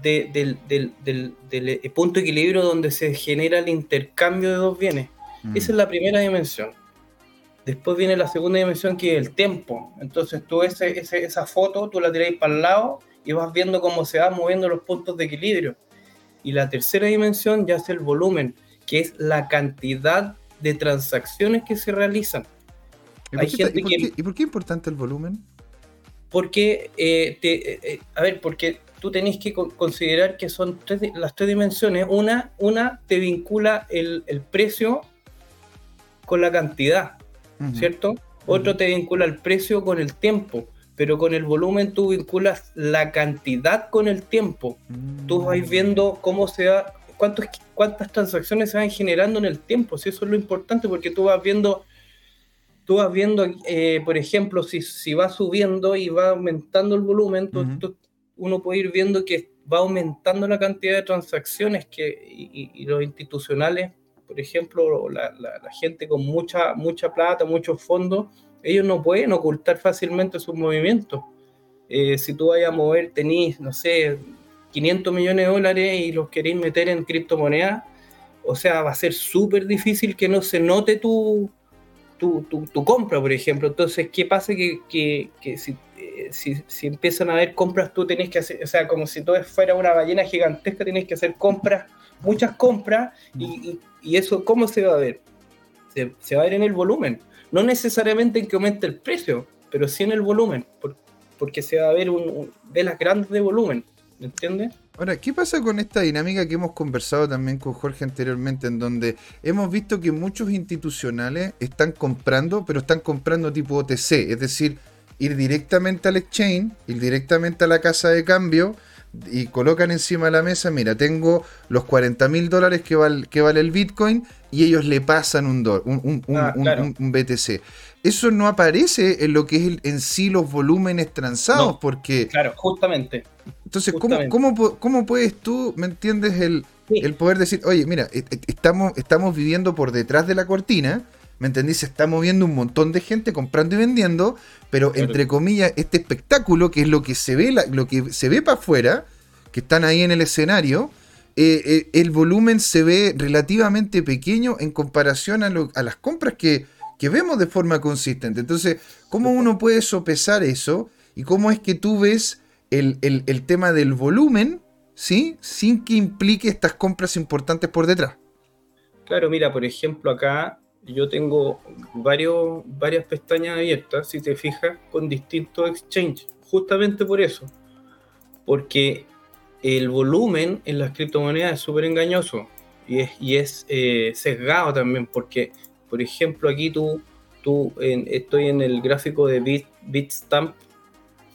del, eh, punto de equilibrio donde se genera el intercambio de dos bienes. Mm. Esa es la primera dimensión. Después viene la segunda dimensión que es el tiempo. Entonces tú ese, esa foto, tú la tiráis para el lado y vas viendo cómo se van moviendo los puntos de equilibrio. Y la tercera dimensión ya es el volumen, que es la cantidad de transacciones que se realizan. ¿Y por, qué, es importante el volumen? Porque, eh, eh, eh, a ver, porque tú tenés que considerar que son las tres dimensiones. Una, una te vincula el, el precio con la cantidad. ¿cierto? Otro te vincula el precio con el tiempo, pero con el volumen tú vinculas la cantidad con el tiempo. Tú vas mm. viendo cómo se da, cuántos, cuántas transacciones se van generando en el tiempo, si eso es lo importante, porque tú vas viendo, tú vas viendo, eh, por ejemplo, si, si va subiendo y va aumentando el volumen, uno puede ir viendo que va aumentando la cantidad de transacciones que, y los institucionales por ejemplo, la, gente con mucha, mucha plata, muchos fondos, ellos no pueden ocultar fácilmente sus movimientos. Eh, si tú vayas a mover, tenés, no sé, 500 millones de dólares y los queréis meter en criptomonedas, o sea, va a ser súper difícil que no se note tu, tu, tu, compra, por ejemplo. Entonces, ¿qué pasa? Que, que, eh, si, si, empiezan a haber compras, tú tenés que hacer, o sea, como si todo fuera una ballena gigantesca, tienes que hacer compras, muchas compras, y, y eso, ¿cómo se va a ver? Se, va a ver en el volumen. No necesariamente en que aumente el precio, pero sí en el volumen, porque se va a ver un, velas grandes de volumen. ¿Me entiendes? Ahora, ¿qué pasa con esta dinámica que hemos conversado también con Jorge anteriormente, en donde hemos visto que muchos institucionales están comprando, pero están comprando tipo OTC, es decir, ir directamente al exchange, ir directamente a la casa de cambio, y colocan encima de la mesa, mira, tengo los 40 mil dólares que, que vale el Bitcoin y ellos le pasan un, un, ah, un, BTC. Eso no aparece en lo que es en sí los volúmenes transados, porque... Claro, justamente. Entonces, ¿cómo, puedes tú, me entiendes, el, el poder decir, oye, mira, e, e, estamos, estamos viviendo por detrás de la cortina, ¿me entendís? Se está moviendo un montón de gente comprando y vendiendo, pero entre comillas, este espectáculo, que es lo que se ve, lo que se ve para afuera, que están ahí en el escenario, eh, eh, el volumen se ve relativamente pequeño en comparación a, las compras que, vemos de forma consistente. Entonces, ¿cómo uno puede sopesar eso? ¿Y cómo es que tú ves el, el tema del volumen, ¿sí? Sin que implique estas compras importantes por detrás. Claro, mira, por ejemplo, acá yo tengo varios, varias pestañas abiertas, si te fijas, con distintos exchanges, justamente por eso, porque el volumen en las criptomonedas es súper engañoso y es, y es eh, sesgado también, porque, por ejemplo, aquí tú, tú estoy en el gráfico de Bit, Bitstamp,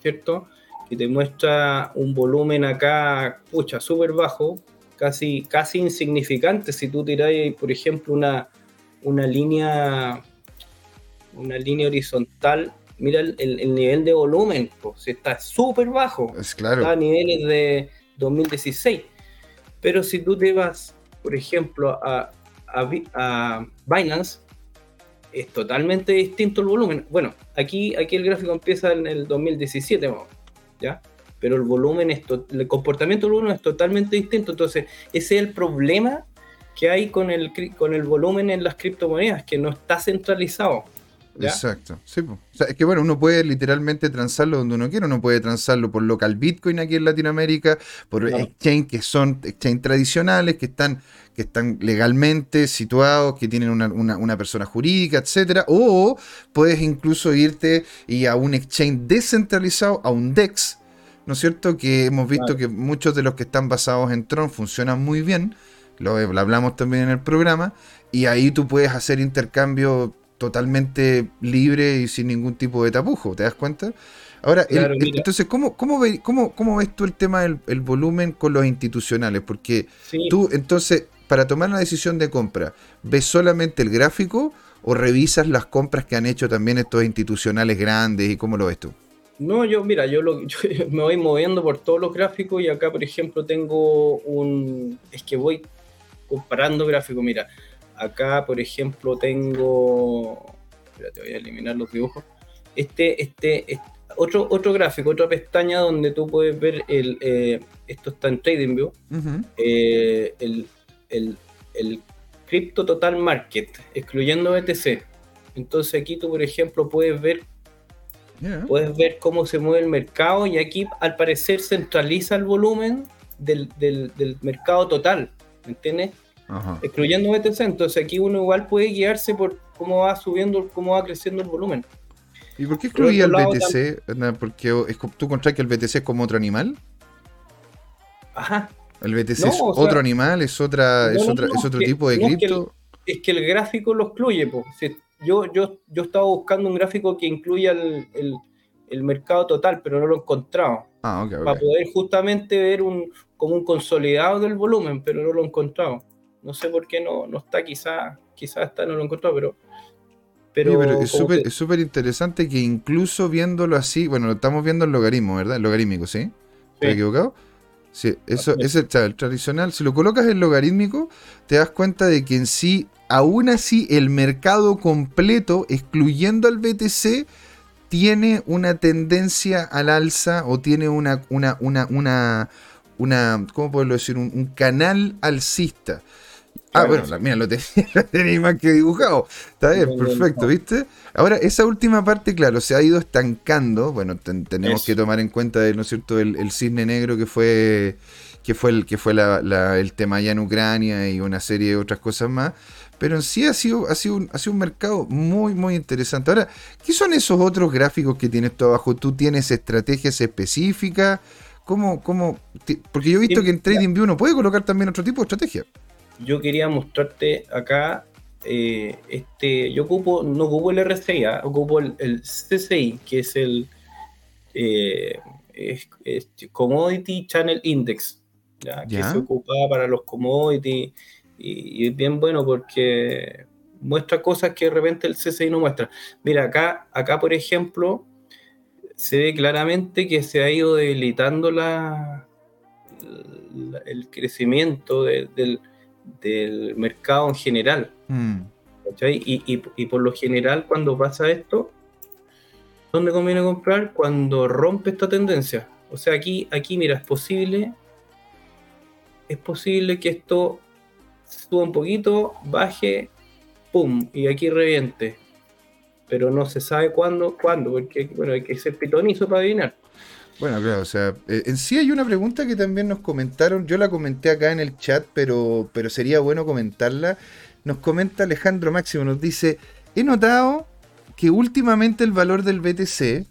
¿cierto? Que te muestra un volumen acá, pucha, súper bajo, casi, casi insignificante. Si tú tiras, por ejemplo, una, una línea, una línea horizontal, mira el, nivel de volumen, pues, está súper bajo. Es claro. Está a niveles de 2016. Pero si tú te vas, por ejemplo, a, a, Binance, es totalmente distinto el volumen. Bueno, aquí, aquí el gráfico empieza en el 2017, ¿ya? Pero el volumen, es el comportamiento del volumen es totalmente distinto. Entonces, ese es el problema que hay con el, con el volumen en las criptomonedas, que no está centralizado. Exacto. Sí, es que bueno, uno puede literalmente transarlo donde uno quiera. Uno puede transarlo por local Bitcoin aquí en Latinoamérica, por exchange que son exchange tradicionales, que están, que están legalmente situados, que tienen una, persona jurídica, etcétera. O puedes incluso irte y a un exchange descentralizado, a un DEX, ¿no es cierto? Que hemos visto que muchos de los que están basados en Tron funcionan muy bien. Lo, lo hablamos también en el programa. Y ahí tú puedes hacer intercambio totalmente libre y sin ningún tipo de tapujo, ¿te das cuenta? Ahora, entonces, ¿cómo, cómo, cómo, ves tú el tema del volumen con los institucionales? Porque tú, entonces, para tomar la decisión de compra, ¿ves solamente el gráfico o revisas las compras que han hecho también estos institucionales grandes y cómo lo ves tú? No, yo, mira, yo, lo, me voy moviendo por todos los gráficos y acá, por ejemplo, tengo un... Es que voy comparando gráficos, mira, acá, por ejemplo, tengo. Espérate, voy a eliminar los dibujos. Este, este, otro, otro gráfico, otra pestaña donde tú puedes ver el. Eh, esto está en TradingView. Eh, el, el, el Crypto Total Market, excluyendo BTC. Entonces aquí tú, por ejemplo, puedes ver Puedes ver cómo se mueve el mercado y aquí al parecer centraliza el volumen del, del, del mercado total. ¿Me entiendes? Excluyendo BTC. Entonces aquí uno igual puede guiarse por cómo va subiendo, cómo va creciendo el volumen. ¿Y por qué excluía el BTC? Porque tú contras que el BTC es como otro animal. Ajá. El BTC es otro animal, es otra, es, otra, es otro tipo de cripto. Es, que el gráfico lo excluye, yo, yo, yo estaba buscando un gráfico que incluya el, mercado total, pero no lo he encontrado. Ah, okay, Para poder justamente ver un, como un consolidado del volumen, pero no lo he encontrado. No sé por qué no, no está, quizá, quizá está, no lo encontró, pero. Pero, es súper interesante que incluso viéndolo así, bueno, lo estamos viendo en logaritmo, ¿verdad? El logarítmico, ¿sí? ¿Estoy equivocado? Sí, eso es el, el, tradicional. Si lo colocas en logarítmico, te das cuenta de que en sí, aún así, el mercado completo, excluyendo al BTC, tiene una tendencia al alza o tiene una, una, una, una, una ¿cómo puedo decir? Un, canal alcista. Ah, bueno, mira, lo tenía, más que dibujado. Está bien, perfecto, ¿viste? Ahora, esa última parte, claro, se ha ido estancando. Bueno, tenemos que tomar en cuenta, ¿no es cierto?, el, cisne negro que fue que fue el que fue el tema allá en Ucrania y una serie de otras cosas más. Pero en sí ha sido, ha sido, un, ha sido un mercado muy, muy interesante. Ahora, ¿qué son esos otros gráficos que tienes tú abajo? ¿Tú tienes estrategias específicas? ¿Cómo, cómo? Porque yo he visto que en TradingView uno puede colocar también otro tipo de estrategia yo quería mostrarte acá, eh, este, yo ocupo, no ocupo el RSI, ¿ah? ocupo el, CCI, que es el eh, Commodity Channel Index, que se ocupa para los commodities y, es bien bueno porque muestra cosas que de repente el CCI no muestra. Mira, acá, acá por ejemplo, se ve claramente que se ha ido debilitando la, el crecimiento del del mercado en general. Mm. Y, por lo general, cuando pasa esto, ¿dónde conviene comprar? Cuando rompe esta tendencia. O sea, aquí, aquí mira, es posible, es posible que esto suba un poquito, baje, pum, y aquí reviente. Pero no se sabe cuándo, cuándo, porque bueno, hay que ser pitonizo para adivinar. Bueno, claro, o sea, eh, en sí hay una pregunta que también nos comentaron, yo la comenté acá en el chat, pero, pero sería bueno comentarla. Nos comenta Alejandro Máximo, nos dice, he notado que últimamente el valor del BTC,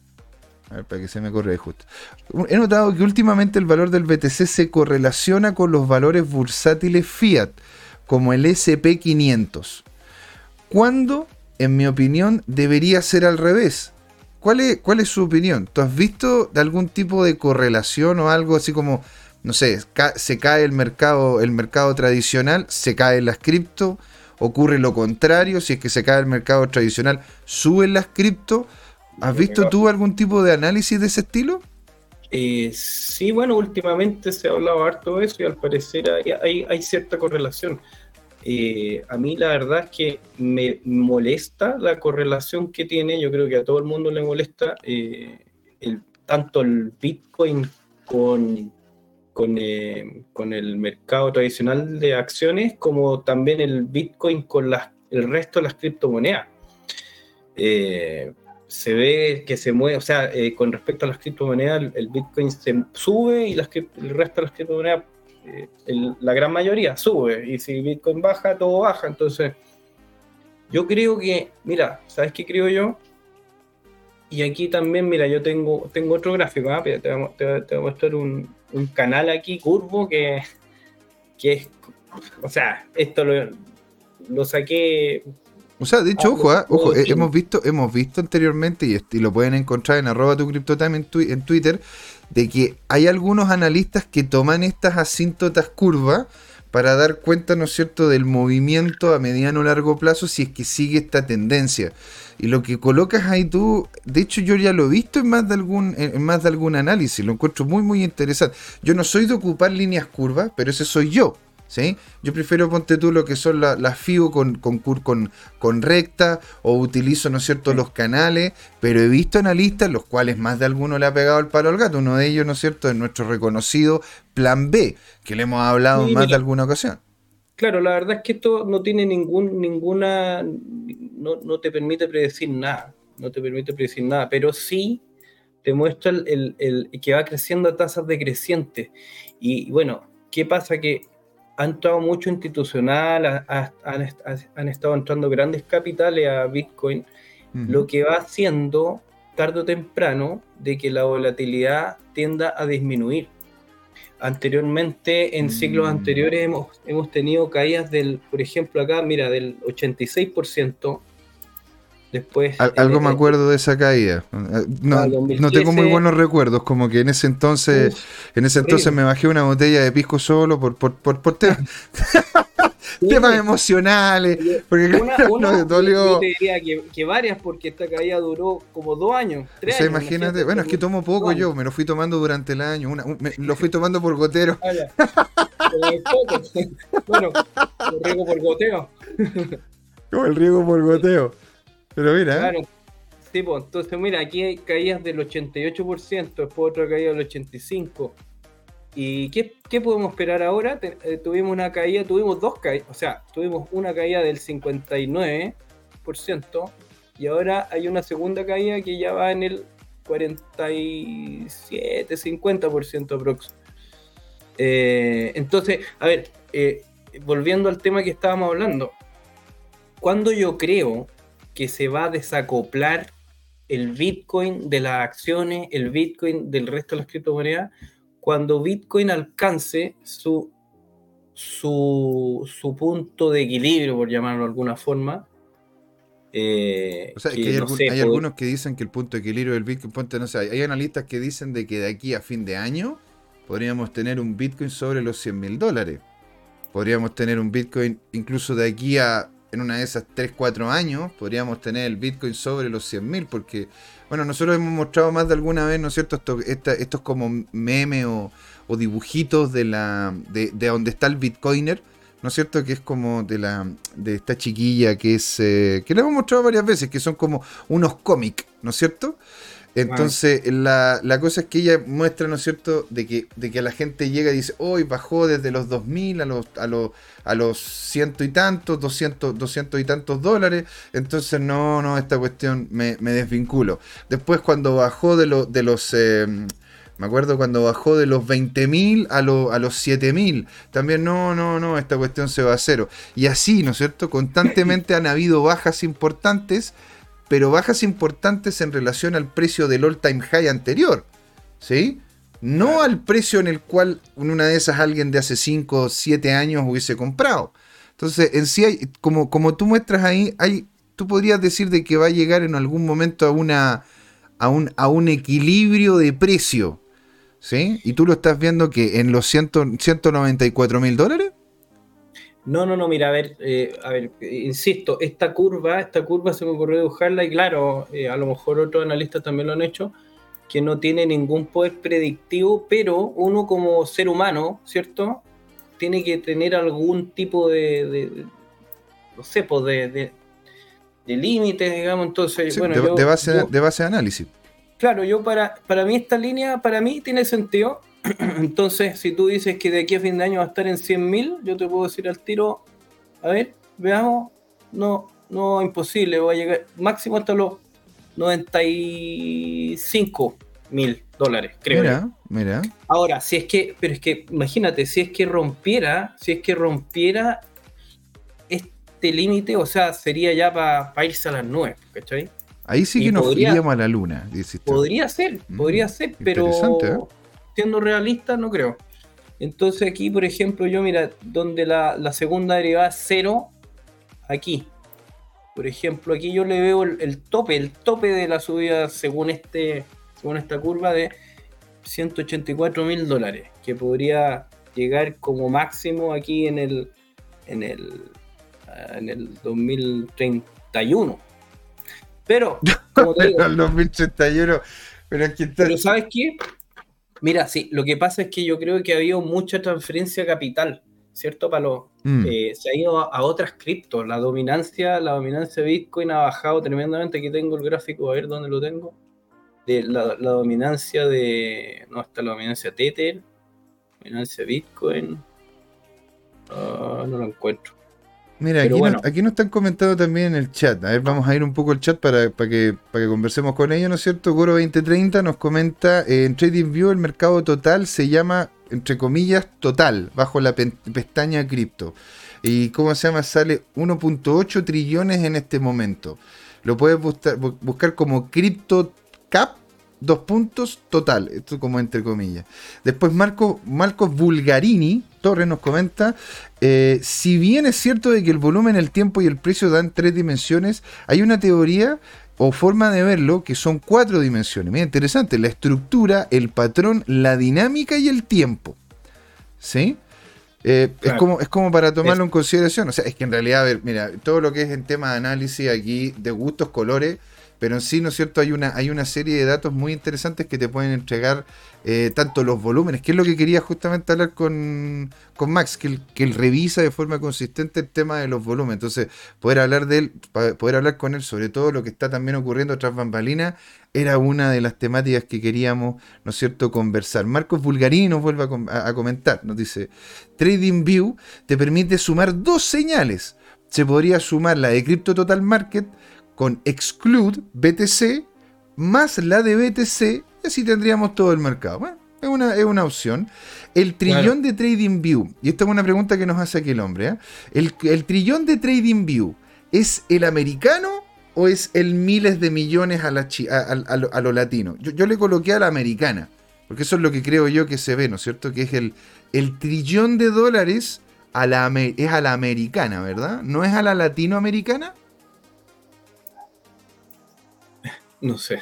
a ver, para que se me corre justo, he notado que últimamente el valor del BTC se correlaciona con los valores bursátiles fiat, como el SP500. ¿Cuándo, en mi opinión, debería ser al revés? ¿Cuál es, ¿Cuál es su opinión? ¿Tú has visto algún tipo de correlación o algo así como, no sé, se cae el mercado, el mercado tradicional, se caen las cripto, ocurre lo contrario, si es que se cae el mercado tradicional, suben las cripto? ¿Has visto tú algún tipo de análisis de ese estilo? Eh, sí, bueno, últimamente se ha hablado harto de eso y al parecer hay, hay, cierta correlación. Eh, a mí la verdad es que me molesta la correlación que tiene, yo creo que a todo el mundo le molesta, eh, tanto el Bitcoin eh, con, el mercado tradicional de acciones como también el Bitcoin con el resto de las criptomonedas. se ve que se mueve, o sea, con respecto a las criptomonedas, el, Bitcoin se sube y el resto de las criptomonedas eh, la gran mayoría sube y si Bitcoin baja, todo baja. Entonces, yo creo que, mira, ¿sabes qué creo yo? Y aquí también, mira, yo tengo, tengo otro gráfico, ¿ah? te, voy, a mostrar un, canal aquí, curvo, que, que es, o sea, esto lo, saqué o sea, de hecho, ojo, ¿ah? ojo, eh, hemos visto, hemos visto anteriormente, y, y, lo pueden encontrar en arroba tu en, en Twitter, de que hay algunos analistas que toman estas asíntotas curvas para dar cuenta, ¿no es cierto?, del movimiento a mediano o largo plazo si es que sigue esta tendencia. Y lo que colocas ahí tú, de hecho yo ya lo he visto en más de algún, más de algún análisis, lo encuentro muy muy interesante. Yo no soy de ocupar líneas curvas, pero ese soy yo. ¿Sí? Yo prefiero ponte tú lo que son las la FIO con, con, con, con, recta o utilizo, ¿no es cierto?, los canales, pero he visto analistas los cuales más de alguno le ha pegado el palo al gato. Uno de ellos, ¿no es cierto?, es nuestro reconocido Plan B, que le hemos hablado en más de alguna ocasión. Claro, la verdad es que esto no tiene ningún, ninguna, no, no te permite predecir nada, no te permite predecir nada, pero sí te muestra el, el, que va creciendo a tasas decrecientes. Y bueno, ¿qué pasa? Que han entrado mucho institucional, han, estado entrando grandes capitales a Bitcoin, lo que va haciendo tarde o temprano de que la volatilidad tienda a disminuir. Anteriormente, en ciclos mm. anteriores, hemos, hemos tenido caídas del, por ejemplo, acá, mira, del 86%, Después, algo me acuerdo de esa caída. No, no, tengo muy buenos recuerdos, como que en ese entonces, en ese entonces me bajé una botella de pisco solo por, por, por, por temas, emocionales. Porque una, dolió. te diría que, varias, porque esta caída duró como dos años. Tres o sea, imagínate, bueno, es que tomo poco yo, me lo fui tomando durante el año, una, lo fui tomando por gotero. Ah, bueno, el riego por goteo. Como el riego por goteo. Pero mira. ¿eh? Claro. Sí, pues, entonces mira, aquí hay caídas del 88%, después otra caída del 85%. ¿Y qué, podemos esperar ahora? Eh, tuvimos una caída, tuvimos dos caídas, o sea, tuvimos una caída del 59% y ahora hay una segunda caída que ya va en el 47, 50% aprox. Eh, entonces, a ver, eh, volviendo al tema que estábamos hablando, cuando yo creo que se va a desacoplar el Bitcoin de las acciones, el Bitcoin del resto de las criptomonedas, cuando Bitcoin alcance su, su, punto de equilibrio, por llamarlo de alguna forma. Eh, o sea, hay, algunos que dicen que el punto de equilibrio del Bitcoin, no sé, hay analistas que dicen de que de aquí a fin de año podríamos tener un Bitcoin sobre los 100 mil dólares. Podríamos tener un Bitcoin incluso de aquí a en una de esas 3, 4 años podríamos tener el Bitcoin sobre los 100.000 porque, bueno, nosotros hemos mostrado más de alguna vez, ¿no es cierto?, estos, estos como memes o, dibujitos de, la, de, donde está el Bitcoiner, ¿no es cierto?, que es como de, la, de esta chiquilla que es, eh, que le hemos mostrado varias veces, que son como unos cómics, ¿no es cierto?, entonces, la, cosa es que ella muestra, ¿no es cierto?, de que, de que la gente llega y dice, hoy bajó desde los 2.000 a los, a los, a los ciento y tantos, 200, 200 y tantos dólares. Entonces, no, no, esta cuestión me, desvinculo. Después, cuando bajó de, de los... Em, me acuerdo cuando bajó de los 20.000 a, a los 7.000. También no, no, no, esta cuestión se va a cero. Y así, ¿no es cierto? Constantemente han habido bajas importantes pero bajas importantes en relación al precio del all-time high anterior. ¿Sí? No al precio en el cual una de esas alguien de hace 5 o 7 años hubiese comprado. Entonces, en sí, hay, como, como tú muestras ahí, hay, tú podrías decir de que va a llegar en algún momento a, una, a, un, a un equilibrio de precio. ¿Sí? Y tú lo estás viendo que en los 194 mil dólares. No, no, no, mira, a ver, eh, a ver, insisto, esta curva, esta curva se me ocurrió dibujarla y claro, eh, a lo mejor otros analistas también lo han hecho, que no tiene ningún poder predictivo, pero uno como ser humano, ¿cierto? Tiene que tener algún tipo de, no sé, pues de, de, límites, digamos. Entonces, bueno, de, base, de base de análisis. Claro, yo para, para mí esta línea, para mí tiene sentido. Entonces, si tú dices que de aquí a fin de año va a estar en 100.000, yo te puedo decir al tiro, a ver, veamos, no, no, imposible, voy a llegar máximo hasta los 95 mil dólares, creo. Mira, mira. Ahora, si es que, pero es que, imagínate, si es que rompiera, si es que rompiera este límite, o sea, sería ya para irse a las nubes, ¿cachai? Ahí sí que nos iríamos a la luna, Podría ser, mm, podría ser, pero ¿eh? Siendo realista, no creo. Entonces aquí, por ejemplo, yo mira, donde la, la segunda derivada es cero, aquí, por ejemplo, aquí yo le veo el, tope, el tope de la subida según este, según esta curva de 184 mil dólares, que podría llegar como máximo aquí en el en el ah, en el 2031. Pero, como te digo, el 2031, pero es que Pero ¿sabes qué? Mira, sí, lo que pasa es que yo creo que ha habido mucha transferencia capital ¿cierto? Para mm. eh, se ha ido a, otras criptos. La dominancia, la dominancia de Bitcoin ha bajado tremendamente. Aquí tengo el gráfico, a ver dónde lo tengo. De la, dominancia de. No, está la dominancia Tether. Dominancia Bitcoin. Ah, no lo encuentro. Mira, aquí, aquí, nos están comentando también en el chat. A ver, vamos a ir un poco al chat para, para, que, para que conversemos con ellos, ¿no es cierto? Goro 2030 nos comenta, eh, en TradingView el mercado total se llama entre comillas, total, bajo la pestaña cripto. ¿Y cómo se llama? Sale 1.8 trillones en este momento. Lo puedes buscar, buscar como CryptoCap, dos puntos, total. Esto como entre comillas. Después Marco, Marcos Bulgarini, Torres nos comenta, eh, si bien es cierto de que el volumen, el tiempo y el precio dan tres dimensiones, hay una teoría o forma de verlo que son cuatro dimensiones. Mira, interesante, la estructura, el patrón, la dinámica y el tiempo. ¿Sí? Eh, es, como, es como para tomarlo en consideración. O sea, es que en realidad, a ver, mira, todo lo que es en tema de análisis aquí, de gustos, colores, pero en sí, ¿no es cierto? Hay una, hay una serie de datos muy interesantes que te pueden entregar eh, tanto los volúmenes, que es lo que quería justamente hablar con, Max, que él, que él, revisa de forma consistente el tema de los volúmenes. Entonces, poder hablar de él, poder hablar con él sobre todo lo que está también ocurriendo tras bambalinas, era una de las temáticas que queríamos, ¿no es cierto?, conversar. Marcos Bulgarini nos vuelve a, a comentar, nos dice, TradingView te permite sumar dos señales. Se podría sumar la de Crypto Total Market, con exclude BTC más la de BTC y así tendríamos todo el mercado. Bueno, es una, es una opción. El trillón de Trading View, y esta es una pregunta que nos hace aquí el hombre, ¿eh? el, trillón de Trading View, ¿es el americano o es el miles de millones a, la, a, lo, latino? Yo, le coloqué a la americana, porque eso es lo que creo yo que se ve, ¿no es cierto? Que es el, el trillón de dólares a la, es a la americana, ¿verdad? ¿No es a la latinoamericana? No sé.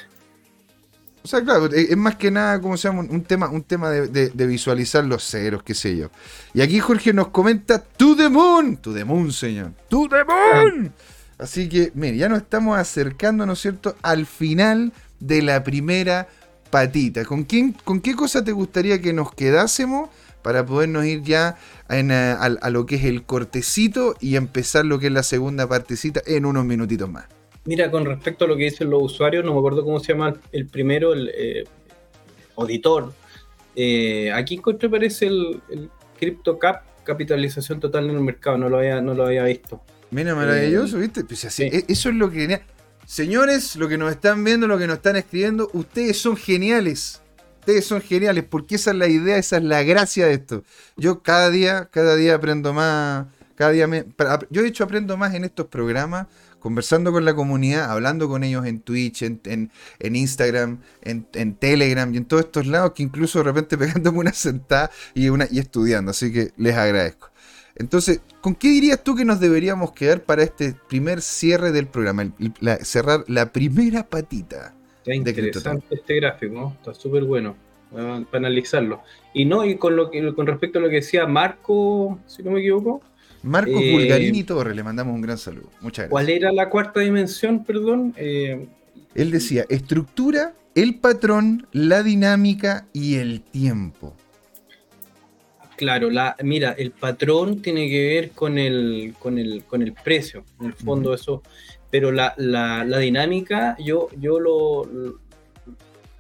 O sea, claro, es más que nada, como se llama, un tema, un tema de, visualizar los ceros, qué sé yo. Y aquí Jorge nos comenta, To the moon, to the moon, señor, to the moon. Así que, mire, ya nos estamos acercando, ¿no es cierto?, al final de la primera patita. ¿Con, quién, ¿Con qué cosa te gustaría que nos quedásemos para podernos ir ya a, a lo que es el cortecito y empezar lo que es la segunda partecita en unos minutitos más? Mira, con respecto a lo que dicen los usuarios, no me acuerdo cómo se llama el primero, el eh, auditor. Eh, aquí encontré parece el, el CryptoCap, capitalización total en el mercado, no lo había, no lo había visto. Mira, maravilloso, eh, ¿viste? Pues e, Eso es lo que Señores, lo que nos están viendo, lo que nos están escribiendo, ustedes son geniales. Ustedes son geniales, porque esa es la idea, esa es la gracia de esto. Yo cada día, cada día aprendo más, cada día me, yo de hecho aprendo más en estos programas conversando con la comunidad, hablando con ellos en Twitch, en, Instagram, en, Telegram y en todos estos lados, que incluso de repente pegándome una sentada y, una, y estudiando. Así que les agradezco. Entonces, ¿con qué dirías tú que nos deberíamos quedar para este primer cierre del programa? cerrar la primera patita. Está interesante este gráfico, está súper bueno para analizarlo. Y no, y con lo que con respecto a lo que decía Marco, si no me equivoco, Marcos eh, Bulgarini Torres, le mandamos un gran saludo. Muchas gracias. ¿Cuál era la cuarta dimensión, perdón? Eh, Él decía, estructura, el patrón, la dinámica y el tiempo. Claro, la, mira, el patrón tiene que ver con el, con el, con el precio, en el fondo eso, pero la, la, la, dinámica, yo, yo lo,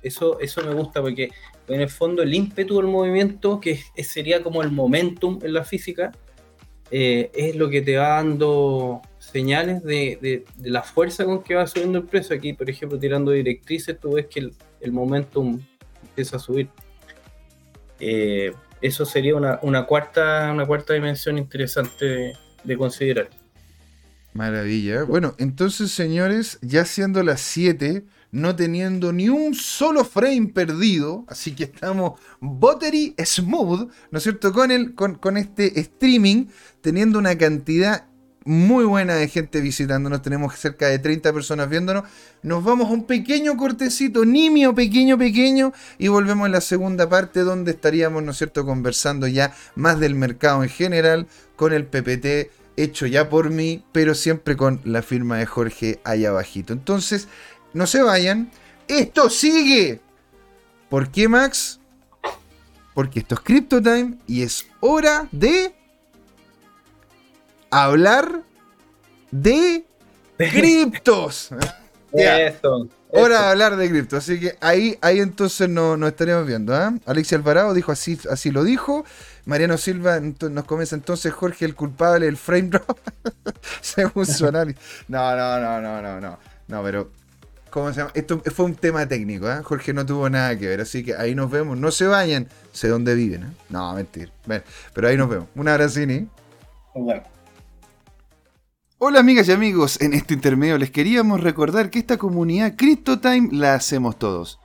eso, eso me gusta porque en el fondo el ímpetu del movimiento, que sería como el momentum en la física, eh, es lo que te va dando señales de, la fuerza con que va subiendo el precio. Aquí, por ejemplo, tirando directrices, tú ves que el, momentum empieza a subir. Eh, eso sería una, cuarta, una cuarta dimensión interesante de, considerar. Maravilla. Bueno, entonces, señores, ya siendo las 7, no teniendo ni un solo frame perdido, así que estamos buttery smooth, ¿no es cierto? Con, el, con, con este streaming, teniendo una cantidad muy buena de gente visitándonos, tenemos cerca de 30 personas viéndonos. Nos vamos a un pequeño cortecito, nimio, pequeño, pequeño, y volvemos a la segunda parte donde estaríamos, ¿no es cierto?, conversando ya más del mercado en general, con el PPT hecho ya por mí, pero siempre con la firma de Jorge allá abajito. Entonces, no se vayan, esto sigue. ¿Por qué, Max? Porque esto es Crypto Time y es hora de hablar de criptos. Hora de hablar de criptos. Así que ahí, ahí entonces nos no estaríamos viendo. ¿eh? Alexia Alvarado dijo así, así lo dijo. Mariano Silva nos comienza entonces Jorge el culpable del frame drop. Según su análisis. No, no, no, no, no, no. No, pero. ¿Cómo se llama? Esto fue un tema técnico, ¿eh? Jorge no tuvo nada que ver, así que ahí nos vemos. No se vayan, sé dónde viven, ¿eh? No, mentir. pero ahí nos vemos. Un abracini. Bueno. Hola amigas y amigos, en este intermedio les queríamos recordar que esta comunidad CryptoTime la hacemos todos.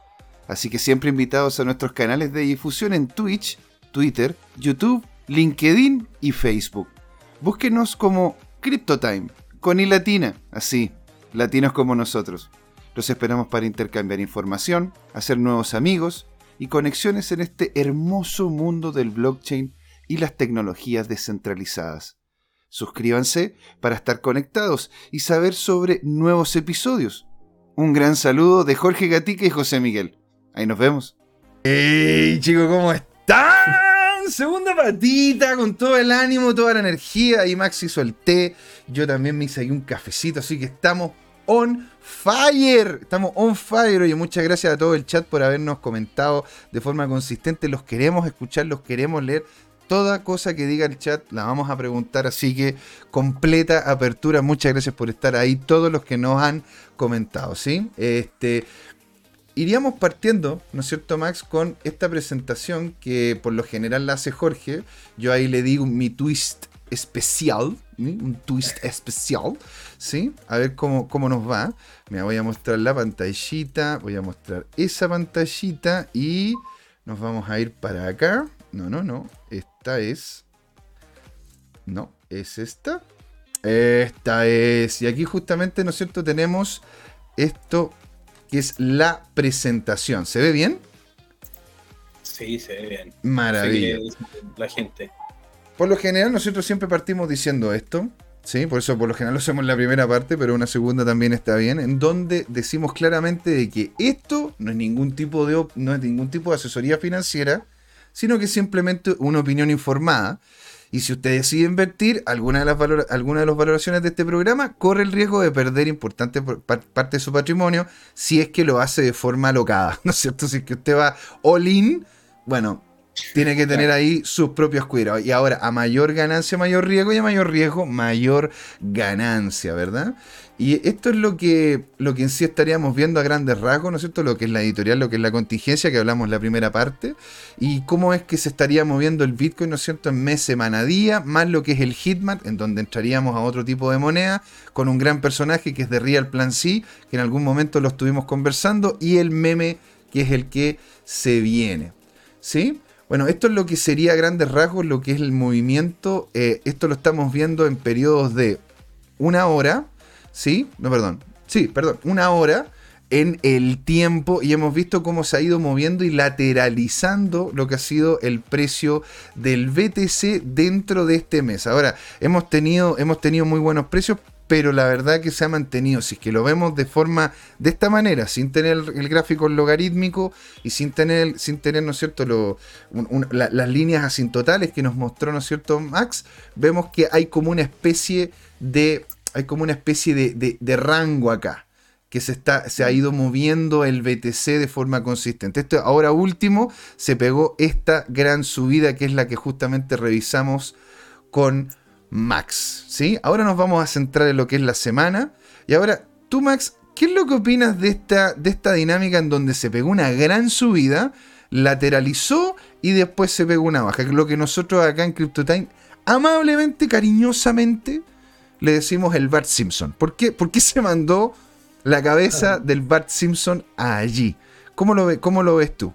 Así que siempre invitados a nuestros canales de difusión en Twitch, Twitter, YouTube, LinkedIn y Facebook. Búsquenos como CryptoTime, con i latina, así, latinos como nosotros. Los esperamos para intercambiar información, hacer nuevos amigos y conexiones en este hermoso mundo del blockchain y las tecnologías descentralizadas. Suscríbanse para estar conectados y saber sobre nuevos episodios. Un gran saludo de Jorge Gatica y José Miguel. Ahí nos vemos. ¡Hey chicos! ¿Cómo están? Segunda patita con todo el ánimo, toda la energía. Ahí Max hizo el té. Yo también me hice ahí un cafecito, así que estamos on fire. Estamos on fire. Y muchas gracias a todo el chat por habernos comentado de forma consistente. Los queremos escuchar, los queremos leer toda cosa que diga el chat la vamos a preguntar, así que completa apertura. Muchas gracias por estar ahí, todos los que nos han comentado, ¿sí? Este, iríamos partiendo, ¿no es cierto, Max, con esta presentación que por lo general la hace Jorge. Yo ahí le digo mi twist especial, un twist especial, ¿sí? A ver cómo, cómo nos va. Me voy a mostrar la pantallita, voy a mostrar esa pantallita y nos vamos a ir para acá. No, no, no. Esta es. No, es esta. Esta es. Y aquí justamente, ¿no es cierto? Tenemos esto que es la presentación. ¿Se ve bien? Sí, se ve bien. Maravilla. La gente. Por lo general, nosotros siempre partimos diciendo esto. Sí, por eso por lo general lo hacemos en la primera parte, pero una segunda también está bien, en donde decimos claramente de que esto no es ningún tipo de no es ningún tipo de asesoría financiera, sino que es simplemente una opinión informada. Y si usted decide invertir alguna de las alguna de las valoraciones de este programa, corre el riesgo de perder importante parte de su patrimonio si es que lo hace de forma alocada, ¿no es cierto? Si es que usted va all in, bueno, tiene que tener ahí sus propios cuidados. Y ahora, a mayor ganancia, mayor riesgo, y a mayor riesgo, mayor ganancia, ¿verdad? Y esto es lo que, lo que en sí estaríamos viendo a grandes rasgos, ¿no es cierto? Lo que es la editorial, lo que es la contingencia, que hablamos en la primera parte, y cómo es que se estaría moviendo el Bitcoin, ¿no es cierto?, en mes, semana, día, más lo que es el Hitmap, en donde entraríamos a otro tipo de moneda, con un gran personaje que es de Real Plan C, que en algún momento lo estuvimos conversando, y el meme, que es el que se viene. ¿Sí? Bueno, esto es lo que sería a grandes rasgos lo que es el movimiento. Eh, esto lo estamos viendo en periodos de una hora ¿sí? No, perdón. Sí, perdón, una hora en el tiempo y hemos visto cómo se ha ido moviendo y lateralizando lo que ha sido el precio del BTC dentro de este mes. Ahora, hemos tenido, hemos tenido muy buenos precios pero la verdad que se ha mantenido. Si es que lo vemos de forma, de esta manera, sin tener el gráfico logarítmico y sin tener, sin tener ¿no es cierto?, las líneas asintotales que nos mostró, ¿no es cierto?, Max, vemos que hay como una especie de, hay como una especie de, de, rango acá que se, está, se ha ido moviendo el BTC de forma consistente. Esto ahora último se pegó esta gran subida que es la que justamente revisamos con Max. ¿sí? Ahora nos vamos a centrar en lo que es la semana. Y ahora, tú Max, ¿qué es lo que opinas de esta, de esta dinámica en donde se pegó una gran subida, lateralizó y después se pegó una baja? Lo que nosotros acá en CryptoTime amablemente, cariñosamente, le decimos el Bart Simpson. ¿Por qué, ¿Por qué se mandó la cabeza del Bart Simpson allí? ¿Cómo lo, ve, cómo lo ves tú?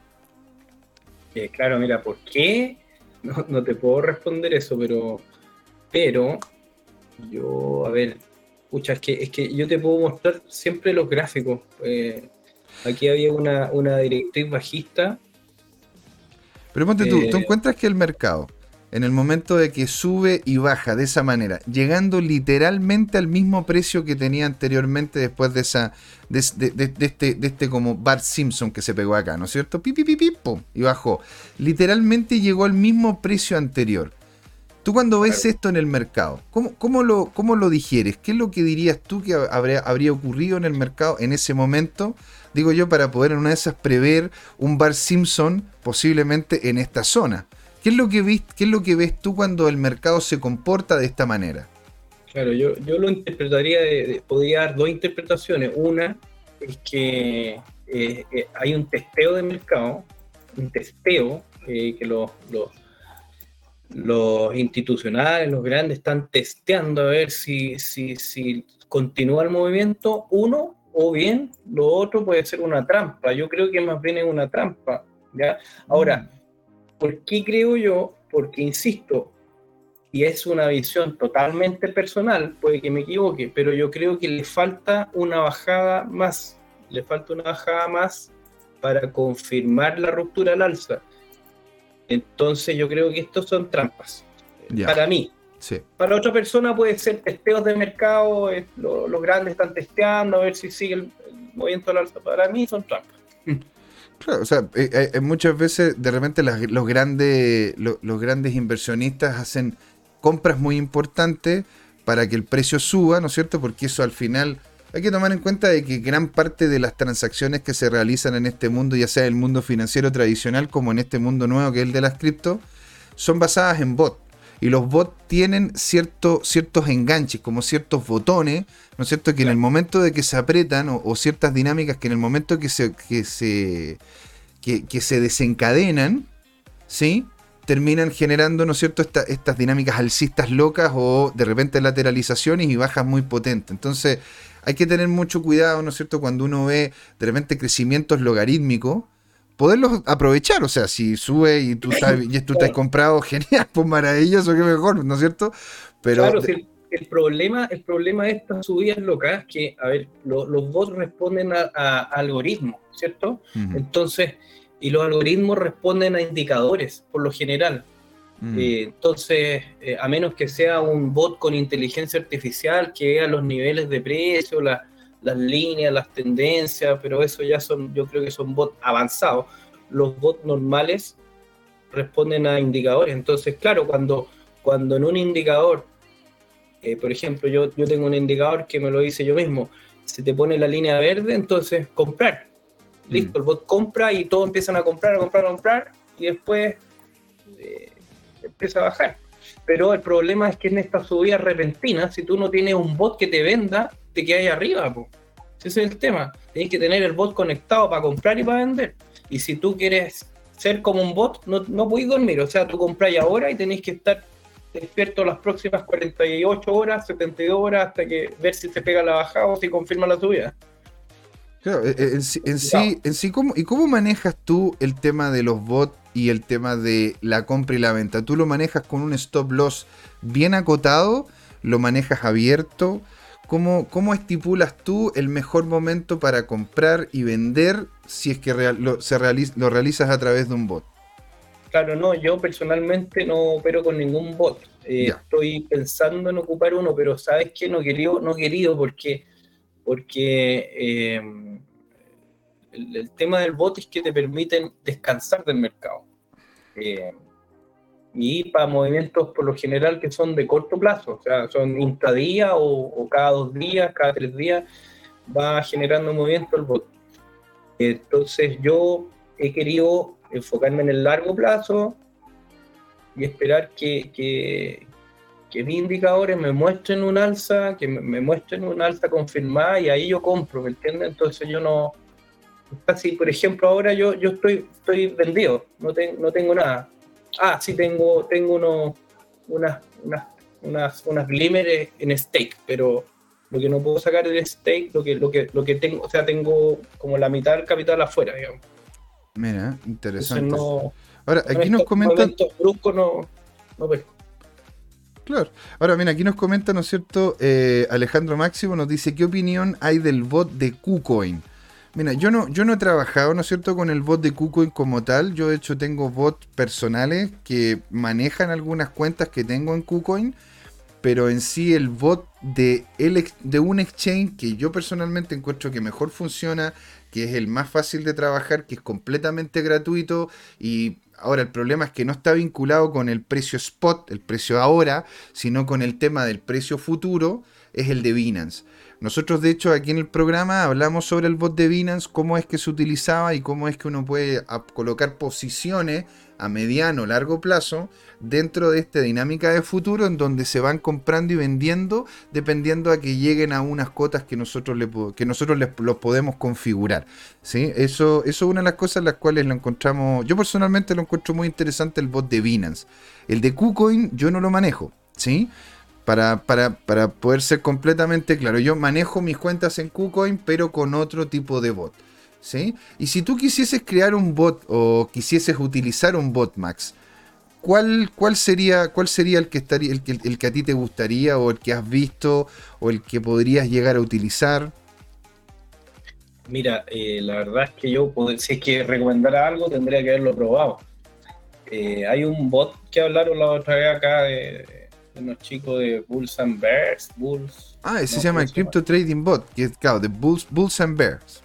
Eh, claro, mira, ¿por qué? No, no te puedo responder eso, pero pero yo, a ver, pucha, es que, es que yo te puedo mostrar siempre los gráficos. Eh, aquí había una, una directriz bajista. Pero ponte tú, tú eh, encuentras que el mercado, en el momento de que sube y baja de esa manera, llegando literalmente al mismo precio que tenía anteriormente después de esa de, este, de este como Bart Simpson que se pegó acá, ¿no es cierto? Pi, pi, pi, y bajó. Literalmente llegó al mismo precio anterior. Tú cuando ves esto en el mercado, ¿cómo, cómo, lo, ¿cómo lo digieres? ¿Qué es lo que dirías tú que habría, habría ocurrido en el mercado en ese momento? Digo yo, para poder en una de esas prever un Bar Simpson posiblemente en esta zona. ¿Qué es lo que, ves, qué es lo que ves tú cuando el mercado se comporta de esta manera? Claro, yo, yo lo interpretaría, de, podría dar dos interpretaciones. Una es que eh, eh, hay un testeo de mercado, un testeo eh, que los los institucionales, los grandes, están testeando a ver si, si, si continúa el movimiento, uno, o bien lo otro puede ser una trampa. Yo creo que más bien es una trampa. ¿ya? Ahora, mm. ¿por qué creo yo? Porque, insisto, y es una visión totalmente personal, puede que me equivoque, pero yo creo que le falta una bajada más, le falta una bajada más para confirmar la ruptura al alza. Entonces yo creo que estos son trampas. Para mí. Para otra persona puede ser testeos de mercado, los grandes están testeando a ver si sigue el, movimiento al alza. Para mí son trampas. Claro, o sea, eh, eh, muchas veces de repente los, grandes, los grandes inversionistas hacen compras muy importantes para que el precio suba, ¿no es cierto? Porque eso al final hay que tomar en cuenta de que gran parte de las transacciones que se realizan en este mundo, ya sea el mundo financiero tradicional como en este mundo nuevo que es el de las cripto, son basadas en bots. Y los bots tienen cierto, ciertos enganches, como ciertos botones, ¿no es cierto? Que en el momento de que se apretan, o, ciertas dinámicas que en el momento que se, que se, que, se desencadenan, ¿sí? terminan generando, ¿no es cierto?, estas dinámicas alcistas locas o de repente lateralizaciones y bajas muy potentes. Entonces, hay que tener mucho cuidado, ¿no es cierto?, cuando uno ve de repente crecimientos logarítmicos, poderlos aprovechar. O sea, si sube y tú estás, y tú estás comprado, genial, pues maravilloso, qué mejor, ¿no es cierto? Pero. Claro, el, problema, el problema de estas subidas locas es que, a ver, los bots responden a, algoritmos, ¿cierto? Entonces, y los algoritmos responden a indicadores, por lo general. Mm. Eh, entonces, eh, a menos que sea un bot con inteligencia artificial que vea los niveles de precio, las líneas, las tendencias, pero eso ya son, yo creo que son bots avanzados. Los bots normales responden a indicadores. Entonces, claro, cuando, cuando en un indicador, eh, por ejemplo, yo, yo tengo un indicador que me lo hice yo mismo, se te pone la línea verde, entonces comprar. Listo, mm. el bot compra y todos empiezan a comprar, a comprar, a comprar, y después empieza a bajar. Pero el problema es que en esta subida repentina, si tú no tienes un bot que te venda, te quedas ahí arriba. Ese es el tema. Tienes que tener el bot conectado para comprar y para vender. Y si tú quieres ser como un bot, no, no podéis dormir. O sea, tú compráis ahora y tenéis que estar despierto las próximas 48 horas, 72 horas, hasta que ver si se pega la bajada o si confirma la subida. Claro, eh, eh, en, sí, en sí, ¿cómo, ¿y cómo manejas tú el tema de los bots y el tema de la compra y la venta? ¿Tú lo manejas con un stop loss bien acotado? ¿Lo manejas abierto? ¿Cómo, cómo estipulas tú el mejor momento para comprar y vender si es que lo, se lo realizas a través de un bot? Claro, no, yo personalmente no opero con ningún bot. Eh, estoy pensando en ocupar uno, pero ¿sabes qué? No querido, no querido porque, porque eh, el, tema del bot es que te permiten descansar del mercado. Eh, y para movimientos por lo general que son de corto plazo, o sea, son intradía o, o cada dos días, cada tres días, va generando movimiento el bot. Entonces yo he querido enfocarme en el largo plazo y esperar que, que, que mis indicadores me muestren un alza, que me, muestren un alza confirmada y ahí yo compro, ¿me entiendes? Entonces yo no, así, por ejemplo, ahora yo, yo estoy, estoy vendido, no, no tengo nada. Ah, sí, tengo, tengo unos, unas, unas, unas, unas glimmers en stake, pero lo que no puedo sacar del stake, lo que, lo que, lo que tengo, o sea, tengo como la mitad del capital afuera, digamos. Mira, interesante. Ahora, aquí nos comentan. no, no Claro. Ahora, mira, aquí nos comenta, ¿no es cierto? Eh, Alejandro Máximo nos dice: ¿Qué opinión hay del bot de KuCoin? Mira, yo no, yo no he trabajado, ¿no es cierto?, con el bot de KuCoin como tal. Yo, de hecho, tengo bots personales que manejan algunas cuentas que tengo en KuCoin. Pero en sí, el bot de, un exchange que yo personalmente encuentro que mejor funciona, que es el más fácil de trabajar, que es completamente gratuito y Ahora, el problema es que no está vinculado con el precio spot, el precio ahora, sino con el tema del precio futuro, es el de Binance. Nosotros, de hecho, aquí en el programa hablamos sobre el bot de Binance, cómo es que se utilizaba y cómo es que uno puede colocar posiciones a mediano o largo plazo dentro de esta dinámica de futuro en donde se van comprando y vendiendo dependiendo a que lleguen a unas cotas que nosotros, le, que nosotros les, los podemos configurar. ¿sí? Eso, eso es una de las cosas las cuales lo encontramos, yo personalmente lo encuentro muy interesante el bot de Binance. El de KuCoin yo no lo manejo. ¿sí? Para, para, poder ser completamente claro, yo manejo mis cuentas en KuCoin, pero con otro tipo de bot. ¿sí? Y si tú quisieses crear un bot o quisieses utilizar un bot, Max, ¿cuál, cuál, sería, cuál sería el que, estaría, el, el, que a ti te gustaría o el que has visto o el que podrías llegar a utilizar? Mira, eh, la verdad es que yo, si es que recomendara algo, tendría que haberlo probado. Eh, hay un bot que hablaron la otra vez acá unos chicos de Bulls and Bears. Bulls. Ah, ese se llama el Crypto Trading Bot, que es, claro, de Bulls, Bulls and Bears.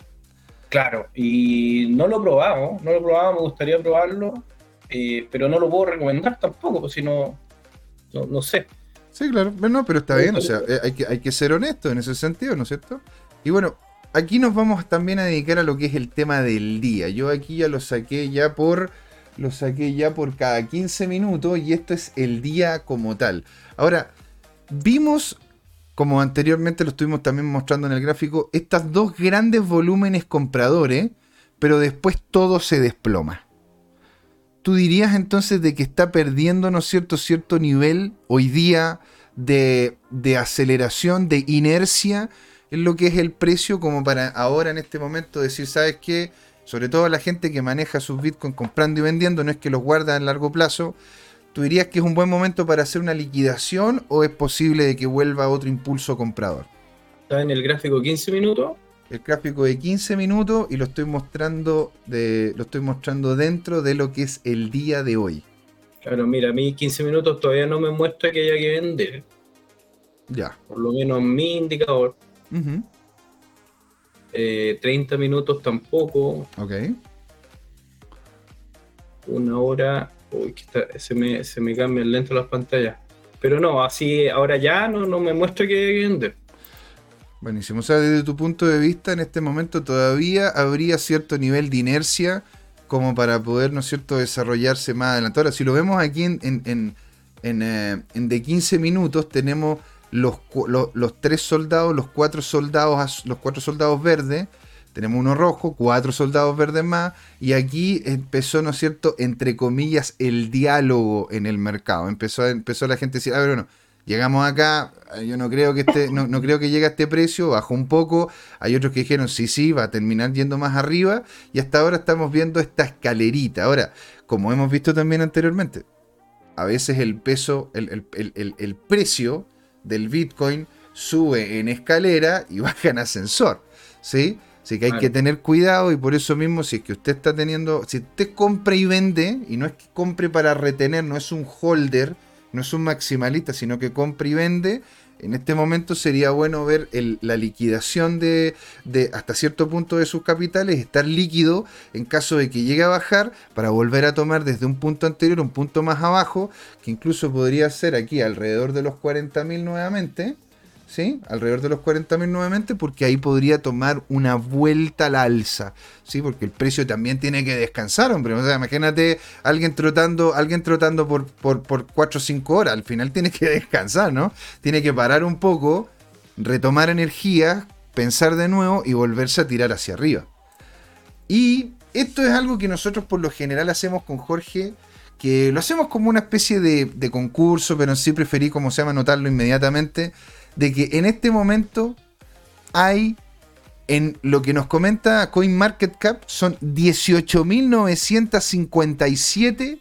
Claro, y no lo he probado, no lo he probado, me gustaría probarlo, eh, pero no lo puedo recomendar tampoco, pues si no, no, sé. Sí, claro, bueno, pero está bien, o sea, eh, hay que, hay que ser honesto en ese sentido, ¿no es cierto? Y bueno, aquí nos vamos también a dedicar a lo que es el tema del día. Yo aquí ya lo saqué ya por lo saqué ya por cada 15 minutos y esto es el día como tal. Ahora, vimos, como anteriormente lo estuvimos también mostrando en el gráfico, estas dos grandes volúmenes compradores, pero después todo se desploma. ¿Tú dirías entonces de que está perdiendo, ¿no es cierto?, cierto nivel hoy día de, de aceleración, de inercia en lo que es el precio, como para ahora en este momento decir, ¿sabes qué? Sobre todo la gente que maneja sus bitcoins comprando y vendiendo, no es que los guarda en largo plazo, ¿tú dirías que es un buen momento para hacer una liquidación o es posible de que vuelva otro impulso comprador? Está en el gráfico 15 minutos. El gráfico de 15 minutos y lo estoy mostrando de, lo estoy mostrando dentro de lo que es el día de hoy. Claro, mira, a mí 15 minutos todavía no me muestra que haya que vender. Ya. Por lo menos mi indicador. 30 eh, minutos tampoco. Ok. Una hora. Uy, que se, me, se me cambian lento las pantallas. Pero no, así ahora ya no, no me muestra que vender. Buenísimo. O sea, desde tu punto de vista, en este momento todavía habría cierto nivel de inercia como para poder, ¿no es cierto?, desarrollarse más adelante. Ahora, si lo vemos aquí en, en, en, eh, en de 15 minutos, tenemos los, los, tres soldados, los cuatro soldados, los cuatro soldados verdes, tenemos uno rojo, cuatro soldados verdes más, y aquí empezó, ¿no es cierto?, entre comillas, el diálogo en el mercado. Empezó, empezó la gente a decir, a ver, bueno, llegamos acá, yo no creo que este, no, no, creo que llegue a este precio, bajó un poco, hay otros que dijeron, sí, sí, va a terminar yendo más arriba, y hasta ahora estamos viendo esta escalerita. Ahora, como hemos visto también anteriormente, a veces el peso, el, el, el precio del Bitcoin sube en escalera y baja en ascensor. ¿Sí? Así que hay que tener cuidado y por eso mismo, si es que usted está teniendo, si usted compra y vende, y no es que compre para retener, no es un holder, no es un maximalista, sino que compra y vende, en este momento sería bueno ver la liquidación de, hasta cierto punto de sus capitales, estar líquido en caso de que llegue a bajar para volver a tomar desde un punto anterior un punto más abajo, que incluso podría ser aquí alrededor de los 40.000 nuevamente. ¿Sí? Alrededor de los 40.000 nuevamente, porque ahí podría tomar una vuelta al alza, ¿sí? Porque el precio también tiene que descansar, hombre. O sea, imagínate alguien trotando, alguien trotando por, por, por 4 o 5 horas, al final tiene que descansar, ¿no? Tiene que parar un poco, retomar energía, pensar de nuevo y volverse a tirar hacia arriba. Y esto es algo que nosotros por lo general hacemos con Jorge, que lo hacemos como una especie de, de concurso, pero sí preferí, como se llama, anotarlo inmediatamente de que en este momento hay, en lo que nos comenta CoinMarketCap, son 18.957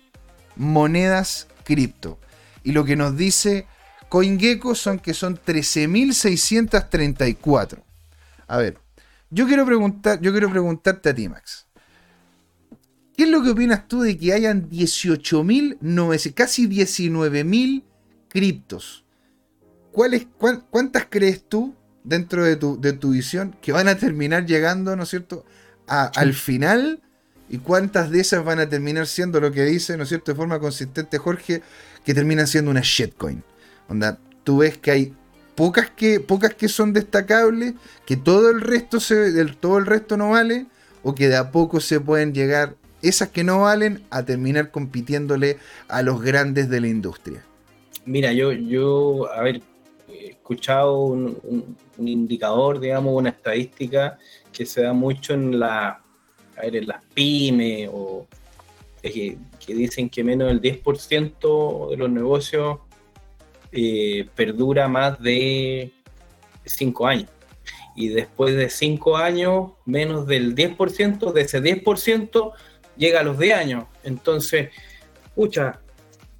monedas cripto. Y lo que nos dice CoinGecko son que son 13.634. A ver, yo quiero, preguntar, yo quiero preguntarte a ti, Max. ¿Qué es lo que opinas tú de que hayan 18.000, casi 19.000 criptos? ¿Cuántas crees tú dentro de tu, de tu visión que van a terminar llegando, ¿no es cierto?, al final y cuántas de esas van a terminar siendo lo que dice, ¿no es cierto?, de forma consistente Jorge, que terminan siendo una shitcoin. Onda, tú ves que hay pocas que, pocas que son destacables, que todo el resto se, todo el resto no vale, o que de a poco se pueden llegar esas que no valen a terminar compitiéndole a los grandes de la industria. Mira, yo, yo, a ver, escuchado un, indicador, digamos, una estadística que se da mucho en, la, en las pymes o que, dicen que menos del 10% de los negocios eh, perdura más de 5 años. Y después de 5 años, menos del 10%, de ese 10% llega a los 10 años. Entonces, pucha,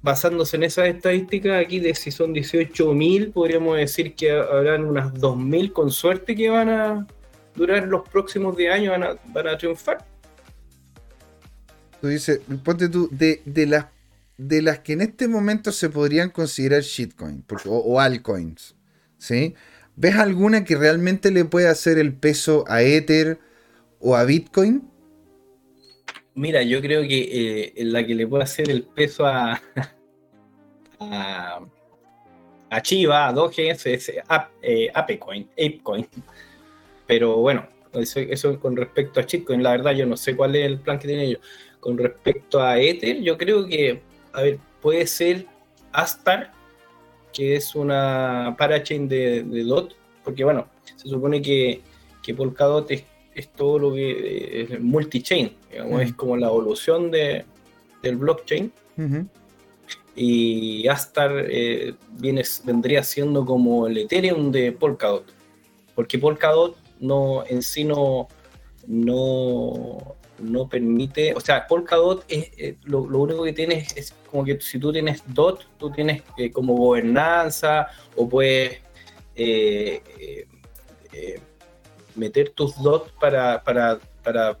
basándose en esas estadísticas, aquí de si son 18.000, podríamos decir que habrán unas 2.000 con suerte que van a durar los próximos 10 años, van a, van a triunfar. Tú dices, ponte tú, de, de, las, de las que en este momento se podrían considerar shitcoins o, o altcoins, ¿sí? ¿Ves alguna que realmente le pueda hacer el peso a Ether o a Bitcoin? Mira, yo creo que eh, la que le puede hacer el peso a, a, a Chiva, a Doge, es, eh, Apecoin, Apecoin. Pero bueno, eso, con respecto a Chitcoin, la verdad yo no sé cuál es el plan que tienen ellos. Con respecto a Ether, yo creo que, a ver, puede ser Astar, que es una parachain de, DOT, porque bueno, se supone que, que Polkadot es es todo lo que es multi-chain, es como la evolución de, del blockchain. Y Astar eh, viene, vendría siendo como el Ethereum de Polkadot, porque Polkadot no, en sí no, no, no permite, o sea, Polkadot es, eh, lo, único que tienes es como que si tú tienes DOT, tú tienes eh, como gobernanza o puedes meter tus DOT para, para, para,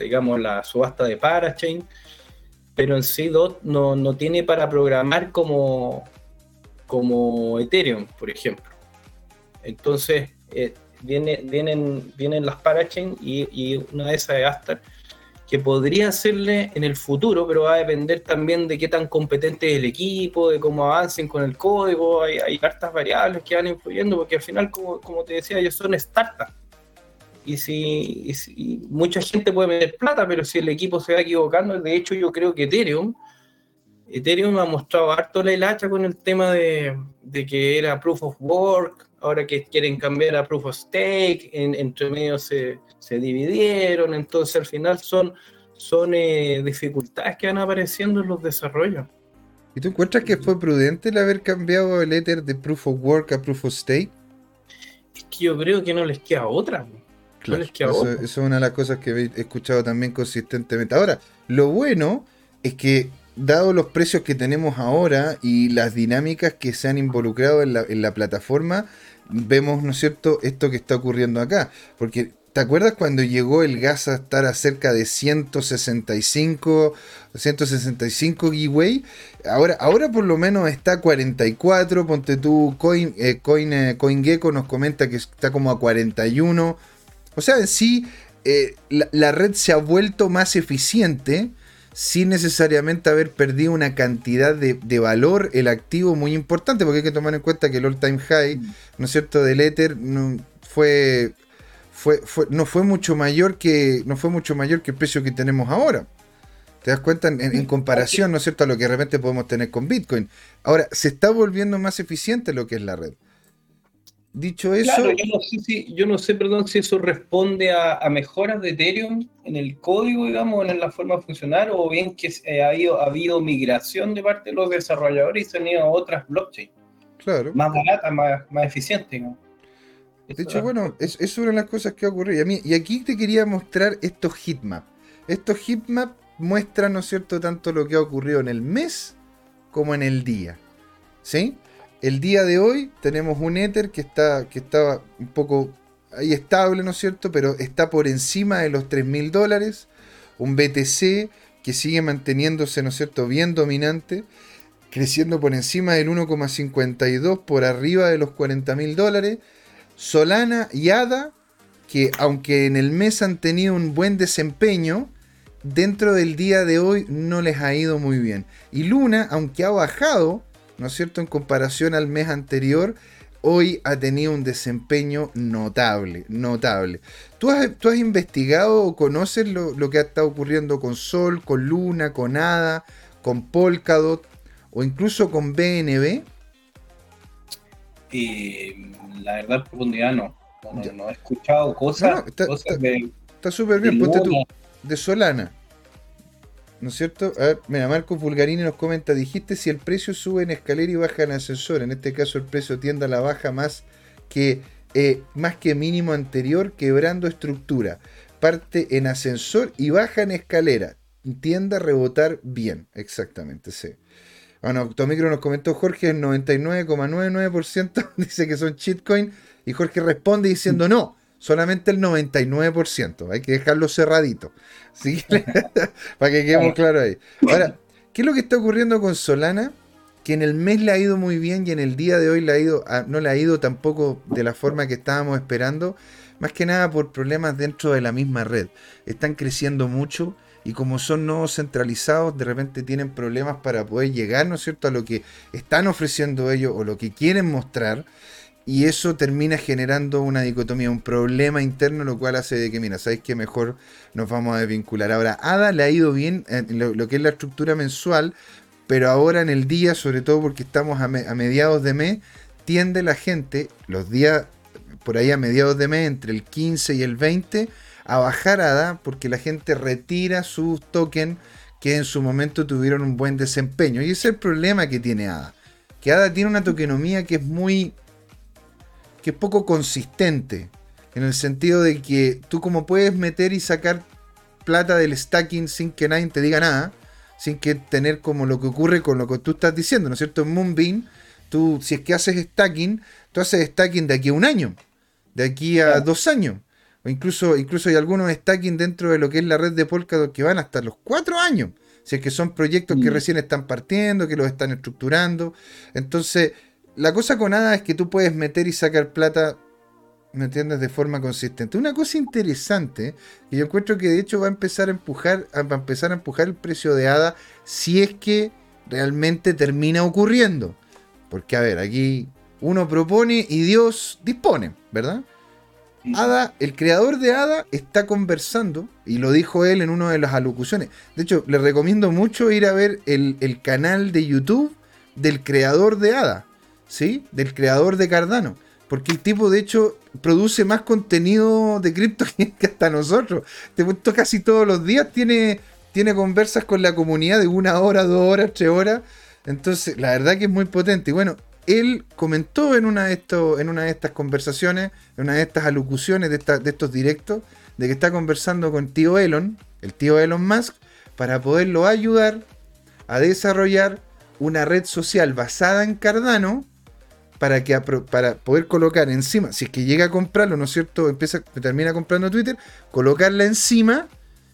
digamos, la subasta de Parachain, pero en sí DOT no, tiene para programar como, como Ethereum, por ejemplo. Entonces, eh, viene, vienen, vienen las Parachain y, una de esas es Astar que podría hacerle en el futuro, pero va a depender también de qué tan competente es el equipo, de cómo avancen con el código, hay, hay hartas variables que van influyendo, porque al final, como, como te decía, ellos son startups. Y si, mucha gente puede meter plata, pero si el equipo se va equivocando, de hecho yo creo que Ethereum, Ethereum ha mostrado harto la hilacha con el tema de, de que era proof of work, ahora que quieren cambiar a proof of stake, en, entre medio se, se dividieron, entonces al final son, son eh, dificultades que van apareciendo en los desarrollos. ¿Y tú encuentras que fue prudente el haber cambiado el Ether de proof of work a proof of stake? Es que yo creo que no les queda otra. Queda eso, eso, es una de las cosas que he escuchado también consistentemente. Ahora, lo bueno es que dado los precios que tenemos ahora y las dinámicas que se han involucrado en la, en la plataforma, vemos, ¿no es cierto?, esto que está ocurriendo acá. Porque ¿Te acuerdas cuando llegó el gas a estar a cerca de 165, 165 giveaway? Ahora, ahora por lo menos está a 44. Ponte tú, Coin, eh, Coin, eh, CoinGecko nos comenta que está como a 41. O sea, en sí, eh, la, red se ha vuelto más eficiente sin necesariamente haber perdido una cantidad de, valor el activo muy importante, porque hay que tomar en cuenta que el all-time high, mm. ¿no es cierto?, del Ether no, fue fue, no fue mucho mayor que no fue mucho mayor que el precio que tenemos ahora. ¿Te das cuenta? En, comparación, ¿no es cierto?, a lo que de repente podemos tener con Bitcoin. Ahora, se está volviendo más eficiente lo que es la red. Dicho eso. Claro, yo no sé, si, yo no sé perdón, si eso responde a, mejoras de Ethereum en el código, digamos, en la forma de funcionar, o bien que eh, ha, habido, ha habido migración de parte de los desarrolladores y se han ido a otras blockchains. Claro. Más baratas, más, más eficientes, digamos. De hecho, bueno, es, es, una de las cosas que ha ocurrido. Y, y aquí te quería mostrar estos heatmaps. Estos heatmaps muestran, ¿no es cierto?, tanto lo que ha ocurrido en el mes como en el día. ¿Sí? El día de hoy tenemos un Ether que está, que estaba un poco ahí estable, ¿no es cierto? Pero está por encima de los 3.000 dólares. Un BTC que sigue manteniéndose, ¿no es cierto?, bien dominante. Creciendo por encima del 1,52 por arriba de los 40.000 dólares Solana y ADA, que aunque en el mes han tenido un buen desempeño, dentro del día de hoy no les ha ido muy bien. Y Luna, aunque ha bajado, ¿no es cierto?, en comparación al mes anterior, hoy ha tenido un desempeño notable, notable. ¿Tú has, tú has investigado o conoces lo, lo, que ha estado ocurriendo con Sol, con Luna, con ADA, con Polkadot o incluso con BNB? Y la verdad, profundidad no. No, he escuchado cosas. está súper bien, ponte tú. De Solana. ¿No es cierto? A ver, mira, Marco Fulgarini nos comenta, dijiste si el precio sube en escalera y baja en ascensor. En este caso el precio tiende a la baja más que, eh, más que mínimo anterior, quebrando estructura. Parte en ascensor y baja en escalera. Tiende a rebotar bien, exactamente, sí. Bueno, Tomicro nos comentó Jorge, el 99,99% dice que son shitcoin. Y Jorge responde diciendo no, solamente el 99%. Hay que dejarlo cerradito. ¿sí? Para que quedemos claros ahí. Ahora, ¿qué es lo que está ocurriendo con Solana? Que en el mes le ha ido muy bien y en el día de hoy le ha ido, ah, no le ha ido tampoco de la forma que estábamos esperando. Más que nada por problemas dentro de la misma red. Están creciendo mucho y como son nodos centralizados, de repente tienen problemas para poder llegar, ¿no es cierto?, a lo que están ofreciendo ellos o lo que quieren mostrar. Y eso termina generando una dicotomía, un problema interno, lo cual hace de que, mira, ¿sabéis que mejor nos vamos a desvincular? Ahora, ADA le ha ido bien en lo, que es la estructura mensual, pero ahora en el día, sobre todo porque estamos a, mediados de mes, tiende la gente, los días por ahí a mediados de mes, entre el 15 y el 20, a bajar ADA porque la gente retira sus tokens que en su momento tuvieron un buen desempeño. Y ese es el problema que tiene ADA. Que ADA tiene una tokenomía que es muy... que es poco consistente. En el sentido de que tú como puedes meter y sacar plata del stacking sin que nadie te diga nada, sin que tener como lo que ocurre con lo que tú estás diciendo, ¿no es cierto? En Moonbeam, tú si es que haces stacking, tú haces stacking de aquí a un año, de aquí a dos años incluso, incluso hay algunos stacking dentro de lo que es la red de Polkadot que van hasta los cuatro años. Si es que son proyectos que mm. recién están partiendo, que los están estructurando. Entonces, la cosa con nada es que tú puedes meter y sacar plata, ¿me entiendes?, de forma consistente. Una cosa interesante, que yo encuentro que de hecho va a empezar a empujar, va a empezar a empujar el precio de ADA si es que realmente termina ocurriendo. Porque, a ver, aquí uno propone y Dios dispone, ¿verdad? Ada, el creador de Ada está conversando, y lo dijo él en una de las alocuciones. De hecho, le recomiendo mucho ir a ver el, canal de YouTube del creador de Ada, ¿sí? Del creador de Cardano. Porque el tipo, de hecho, produce más contenido de cripto que hasta nosotros. Te cuento casi todos los días, tiene, tiene conversas con la comunidad de una hora, dos horas, tres horas. Entonces, la verdad que es muy potente. Y bueno, él comentó en una, de en una de estas conversaciones, en una de estas alocuciones de, de estos directos, de que está conversando con tío Elon, el tío Elon Musk, para poderlo ayudar a desarrollar una red social basada en Cardano para, que, para poder colocar encima, si es que llega a comprarlo, ¿no es cierto? Empieza, termina comprando Twitter, colocarla encima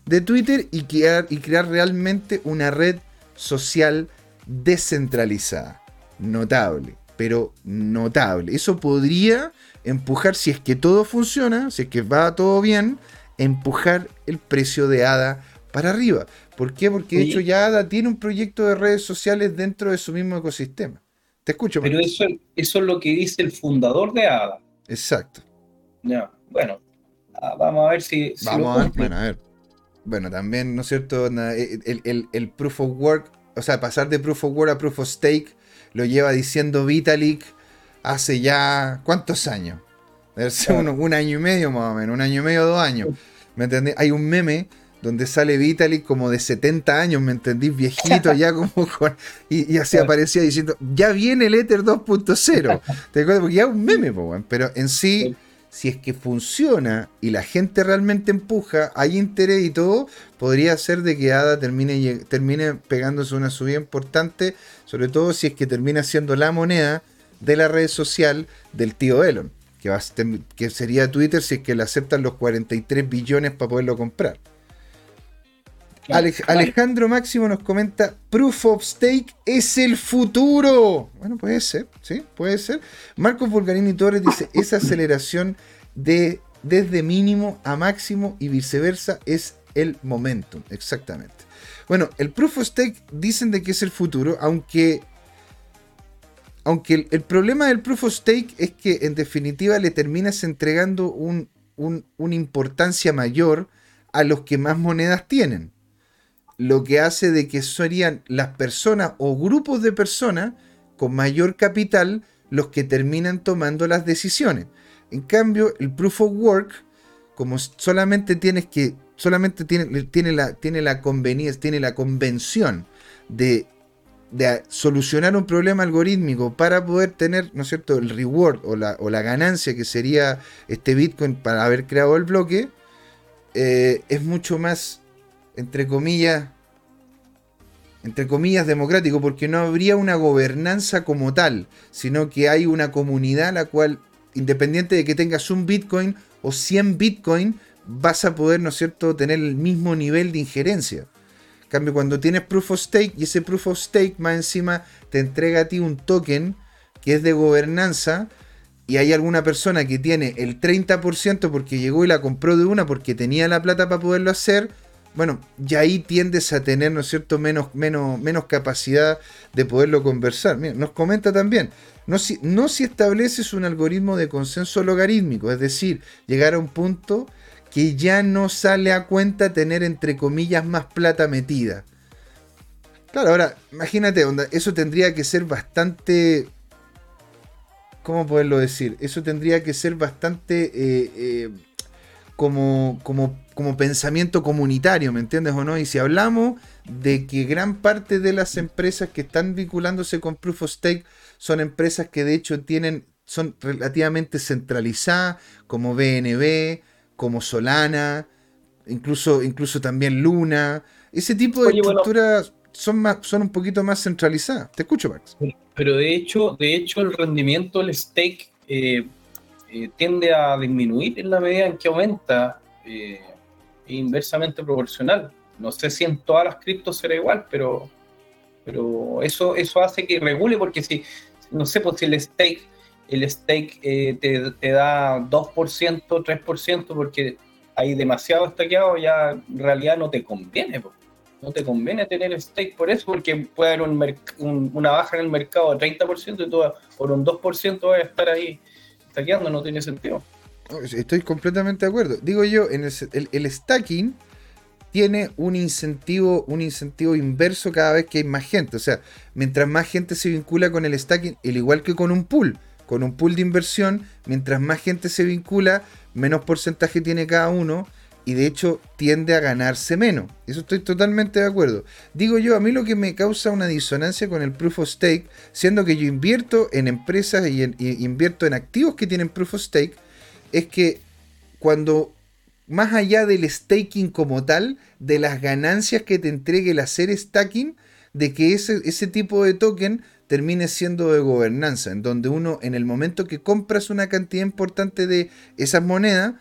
de Twitter y crear, y crear realmente una red social descentralizada. Notable, pero notable. Eso podría empujar, si es que todo funciona, si es que va todo bien, empujar el precio de ADA para arriba. ¿Por qué? Porque de hecho ya ADA tiene un proyecto de redes sociales dentro de su mismo ecosistema. Te escucho. Pero eso, eso es lo que dice el fundador de ADA. Exacto. Ya, bueno, ah, vamos a ver si... vamos a ver, bueno, a ver. Bueno, también, ¿no es cierto? El, el, proof of work, o sea, pasar de proof of work a proof of stake, lo lleva diciendo Vitalik hace ya, ¿cuántos años? Debe ser un año y medio más o menos, un año y medio, dos años. ¿Me entendés? Hay un meme donde sale Vitalik como de 70 años, ¿me entendís? Viejito ya como y, así aparecía diciendo, ya viene el Ether 2.0. ¿Te acuerdas? Porque ya es un meme, pero en sí, si es que funciona y la gente realmente empuja, hay interés y todo, podría ser de que ADA termine, termine pegándose una subida importante, sobre todo si es que termina siendo la moneda de la red social del tío Elon, que, va que sería Twitter si es que le aceptan los 43 billones para poderlo comprar. Alejandro Máximo nos comenta, Proof of Stake es el futuro. Bueno, puede ser, sí, puede ser. Marcos Bulgarini Torres dice, esa aceleración de desde mínimo a máximo y viceversa es el momentum, exactamente. Bueno, el Proof of Stake dicen de que es el futuro, aunque aunque el, problema del Proof of Stake es que en definitiva le terminas entregando una importancia mayor a los que más monedas tienen lo que hace de que serían las personas o grupos de personas con mayor capital los que terminan tomando las decisiones. En cambio, el proof of work, como solamente tienes que, solamente tiene, tiene, la, tiene la conveniencia, tiene la convención de, de, solucionar un problema algorítmico para poder tener, ¿no es cierto?, el reward o la, o la ganancia que sería este Bitcoin para haber creado el bloque, eh, es mucho más entre comillas, entre comillas, democrático, porque no habría una gobernanza como tal, sino que hay una comunidad la cual, independiente de que tengas un Bitcoin o 100 Bitcoin, vas a poder, ¿no es cierto?, tener el mismo nivel de injerencia. En cambio, cuando tienes Proof of Stake y ese Proof of Stake más encima te entrega a ti un token que es de gobernanza, y hay alguna persona que tiene el 30% porque llegó y la compró de una porque tenía la plata para poderlo hacer, bueno, ya ahí tiendes a tener, ¿no es cierto?, menos, menos, capacidad de poderlo conversar. Mira, nos comenta también, no si, no si estableces un algoritmo de consenso logarítmico, es decir, llegar a un punto que ya no sale a cuenta tener, entre comillas, más plata metida. Claro, ahora, imagínate, eso tendría que ser bastante... ¿Cómo poderlo decir? Eso tendría que ser bastante... Eh, eh, como, como como pensamiento comunitario, ¿me entiendes o no? Y si hablamos de que gran parte de las empresas que están vinculándose con Proof of Stake son empresas que de hecho tienen, son relativamente centralizadas, como BNB, como Solana, incluso, incluso también Luna. Ese tipo de estructuras son, más, son un poquito más centralizadas. Te escucho, Max. Pero de hecho, de hecho el rendimiento del stake eh, eh, tiende a disminuir en la medida en que aumenta. Eh, inversamente proporcional. No sé si en todas las criptos será igual, pero, pero eso, eso hace que regule, porque si, no sé, pues si el stake, el stake eh, te, te, da 2%, 3%, porque hay demasiado estaqueado, ya en realidad no te conviene. No te conviene tener stake por eso, porque puede haber un, una baja en el mercado de 30% y tú por un 2% vas a estar ahí estaqueando, no tiene sentido. Estoy completamente de acuerdo. Digo yo, en el, stacking tiene un incentivo, un incentivo inverso cada vez que hay más gente. O sea, mientras más gente se vincula con el stacking, al igual que con un pool, con un pool de inversión, mientras más gente se vincula, menos porcentaje tiene cada uno y de hecho tiende a ganarse menos. Eso estoy totalmente de acuerdo. Digo yo, a mí lo que me causa una disonancia con el proof of stake, siendo que yo invierto en empresas y, y invierto en activos que tienen proof of stake, es que cuando más allá del staking como tal, de las ganancias que te entregue el hacer stacking, de que ese, ese tipo de token termine siendo de gobernanza, en donde uno en el momento que compras una cantidad importante de esas monedas,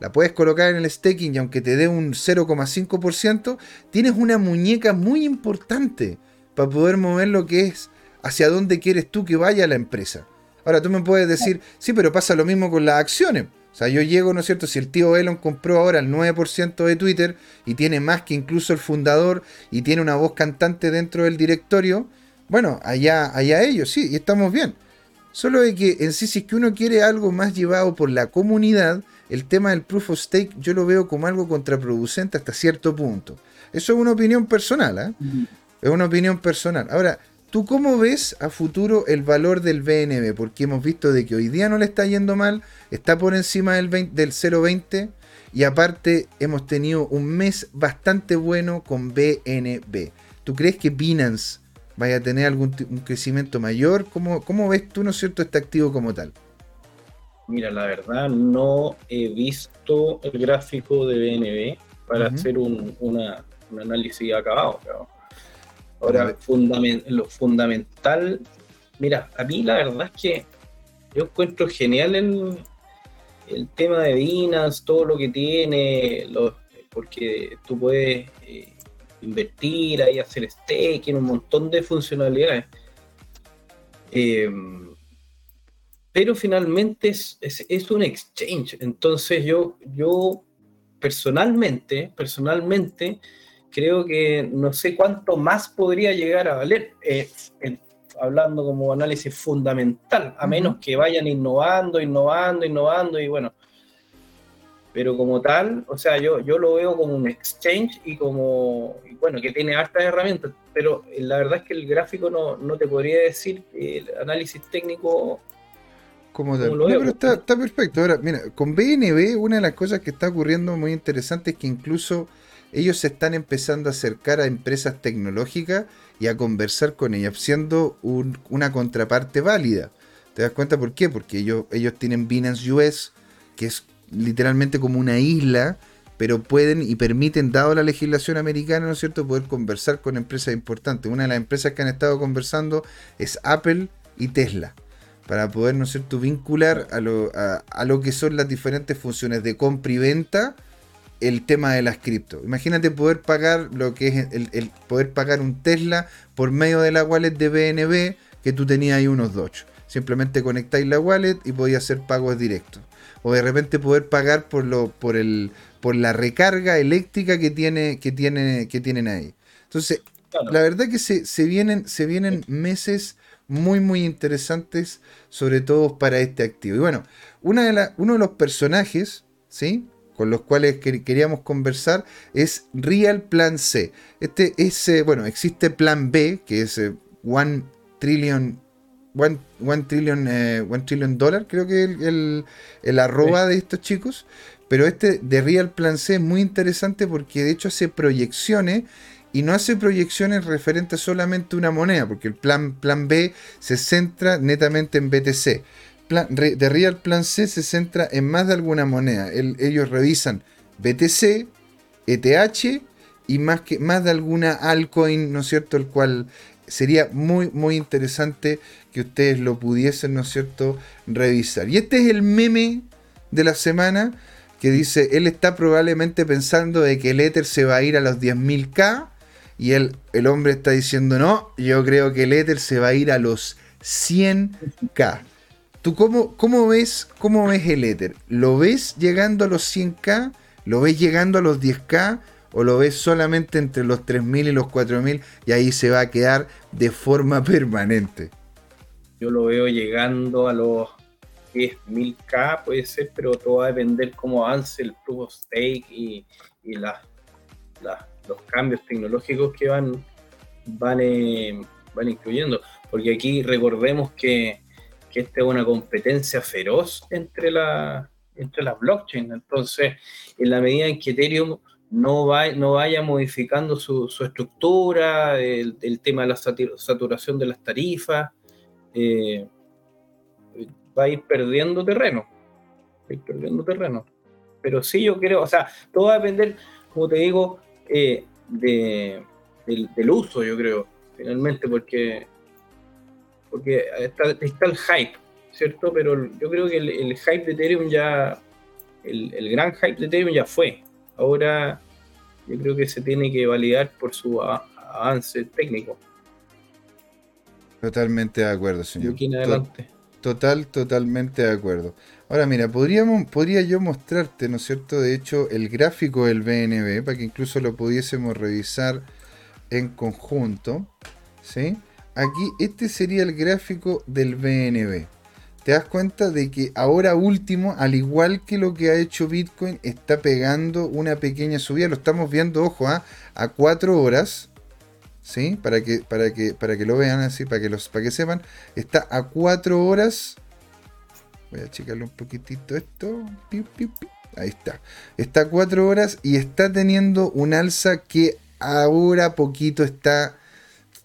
la puedes colocar en el staking y aunque te dé un 0,5%, tienes una muñeca muy importante para poder mover lo que es hacia dónde quieres tú que vaya la empresa. Ahora tú me puedes decir, sí, pero pasa lo mismo con las acciones. O sea, yo llego, ¿no es cierto? Si el tío Elon compró ahora el 9% de Twitter y tiene más que incluso el fundador y tiene una voz cantante dentro del directorio, bueno, allá, allá ellos, sí, y estamos bien. Solo de que en sí, si es que uno quiere algo más llevado por la comunidad, el tema del proof of stake yo lo veo como algo contraproducente hasta cierto punto. Eso es una opinión personal, ¿eh? Es una opinión personal. Ahora, ¿tú cómo ves a futuro el valor del BNB? Porque hemos visto de que hoy día no le está yendo mal, está por encima del, del 0.20 y aparte hemos tenido un mes bastante bueno con BNB. ¿Tú crees que Binance vaya a tener algún un crecimiento mayor? ¿Cómo, ¿Cómo ves tú, no es cierto, este activo como tal? Mira, la verdad no he visto el gráfico de BNB para hacer un, análisis acabado. Ahora, lo fundamental, mira, a mí la verdad es que yo encuentro genial el, el tema de Binance, todo lo que tiene, porque tú puedes eh, invertir ahí, hacer staking, un montón de funcionalidades. Eh, pero finalmente es, es, un exchange. Entonces yo, yo personalmente, personalmente, creo que no sé cuánto más podría llegar a valer, eh, hablando como análisis fundamental, a menos que vayan innovando, innovando, innovando y bueno. Pero como tal, o sea, yo, yo lo veo como un exchange y como, bueno, que tiene hartas herramientas, pero la verdad es que el gráfico no, no te podría decir, el análisis técnico como pero está, está, perfecto. Ahora, mira, con BNB, una de las cosas que está ocurriendo muy interesante es que incluso ellos se están empezando a acercar a empresas tecnológicas y a conversar con ellas, siendo una contraparte válida. ¿Te das cuenta por qué? Porque ellos, tienen Binance US, que es literalmente como una isla, pero pueden y permiten, dado la legislación americana, ¿no es cierto?, poder conversar con empresas importantes. Una de las empresas que han estado conversando es Apple y Tesla para poder, ¿no cierto?, vincular a, lo que son las diferentes funciones de compra y venta el tema de las cripto. Imagínate poder pagar lo que es el, poder pagar un Tesla por medio de la wallet de BNB que tú tenías ahí unos Doge. Simplemente conectáis la wallet y podías hacer pagos directos. O de repente poder pagar por lo, por el, por la recarga eléctrica que tiene, que tiene, que tienen ahí. Entonces, la verdad que se, se, vienen, se vienen meses muy, muy interesantes, sobre todo para este activo. Y bueno, una de uno de los personajes, ¿sí? Con los cuales queríamos conversar es Real Plan C. Este es, bueno, existe Plan B, que es eh, One Trillion One, trillion, eh, one trillion dólar, creo que el, el, el arroba de estos chicos. Pero este de Real Plan C es muy interesante porque de hecho hace proyecciones y no hace proyecciones referentes solamente a una moneda, porque el plan, plan B se centra netamente en BTC. Plan, de Real Plan C se centra en más de alguna moneda. ellos revisan BTC, ETH y más, que, más de alguna altcoin, ¿no es cierto? El cual sería muy, muy interesante que ustedes lo pudiesen, ¿no es cierto?, revisar. Y este es el meme de la semana que dice, él está probablemente pensando de que el Ether se va a ir a los 10.000k y el, el hombre está diciendo, no, yo creo que el Ether se va a ir a los 100k. ¿Tú cómo, cómo, ves, cómo ves el Ether? ¿Lo ves llegando a los 100k? ¿Lo ves llegando a los 10k? ¿O lo ves solamente entre los 3.000 y los 4.000 y ahí se va a quedar de forma permanente? Yo lo veo llegando a los 10.000k, puede ser, pero todo va a depender cómo avance el proof of stake y, y los cambios tecnológicos que van, van, eh, van incluyendo. Porque aquí recordemos que, que, esta es una competencia feroz entre, la, entre las blockchains. Entonces, en la medida en que Ethereum no, va, no vaya modificando su, estructura, el, tema de la saturación de las tarifas, eh, va a ir perdiendo terreno. Va a ir perdiendo terreno. Pero sí, yo creo, o sea, todo va a depender, como te digo, eh, de, del, uso, yo creo. finalmente, porque, porque está, el hype, ¿cierto? Pero yo creo que el, hype de Ethereum ya, el, el, gran hype de Ethereum ya fue. Ahora yo creo que se tiene que validar por su avance técnico. Totalmente de acuerdo, señor. aquí en adelante. Total, totalmente de acuerdo. Ahora mira, podríamos, podría yo mostrarte, ¿no es cierto? De hecho, el gráfico del BNB, para que incluso lo pudiésemos revisar en conjunto. ¿Sí? Aquí, este sería el gráfico del BNB. Te das cuenta de que ahora último, al igual que lo que ha hecho Bitcoin, está pegando una pequeña subida. Lo estamos viendo, ojo, ¿ah? a 4 horas. ¿sí? Para que, para que, para que lo vean así, para que, los, para que sepan. Está a 4 horas. Voy a checarle un poquitito esto. Ahí está. Está a 4 horas y está teniendo un alza que ahora poquito está,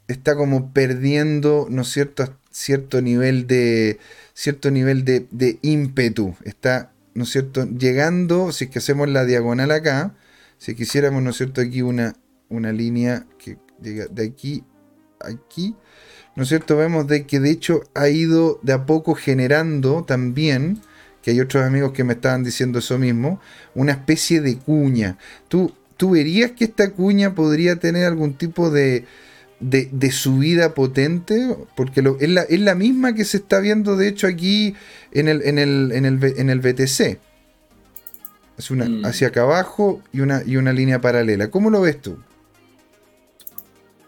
está como perdiendo, ¿no es cierto? Cierto nivel de, cierto nivel de, ímpetu. Está, ¿no es cierto? Llegando, si es que hacemos la diagonal acá, si quisiéramos, ¿no es cierto? Aquí una, una línea que de aquí a aquí, ¿no es cierto? Vemos de que de hecho ha ido de a poco generando también, que hay otros amigos que me estaban diciendo eso mismo, una especie de cuña. ¿Tú, tú verías que esta cuña podría tener algún tipo de, de, subida potente? Porque lo, es, la, es, la, misma que se está viendo de hecho aquí en el, en el, en el, en el BTC. Es una mm. hacia acá abajo y una, y una línea paralela. ¿Cómo lo ves tú?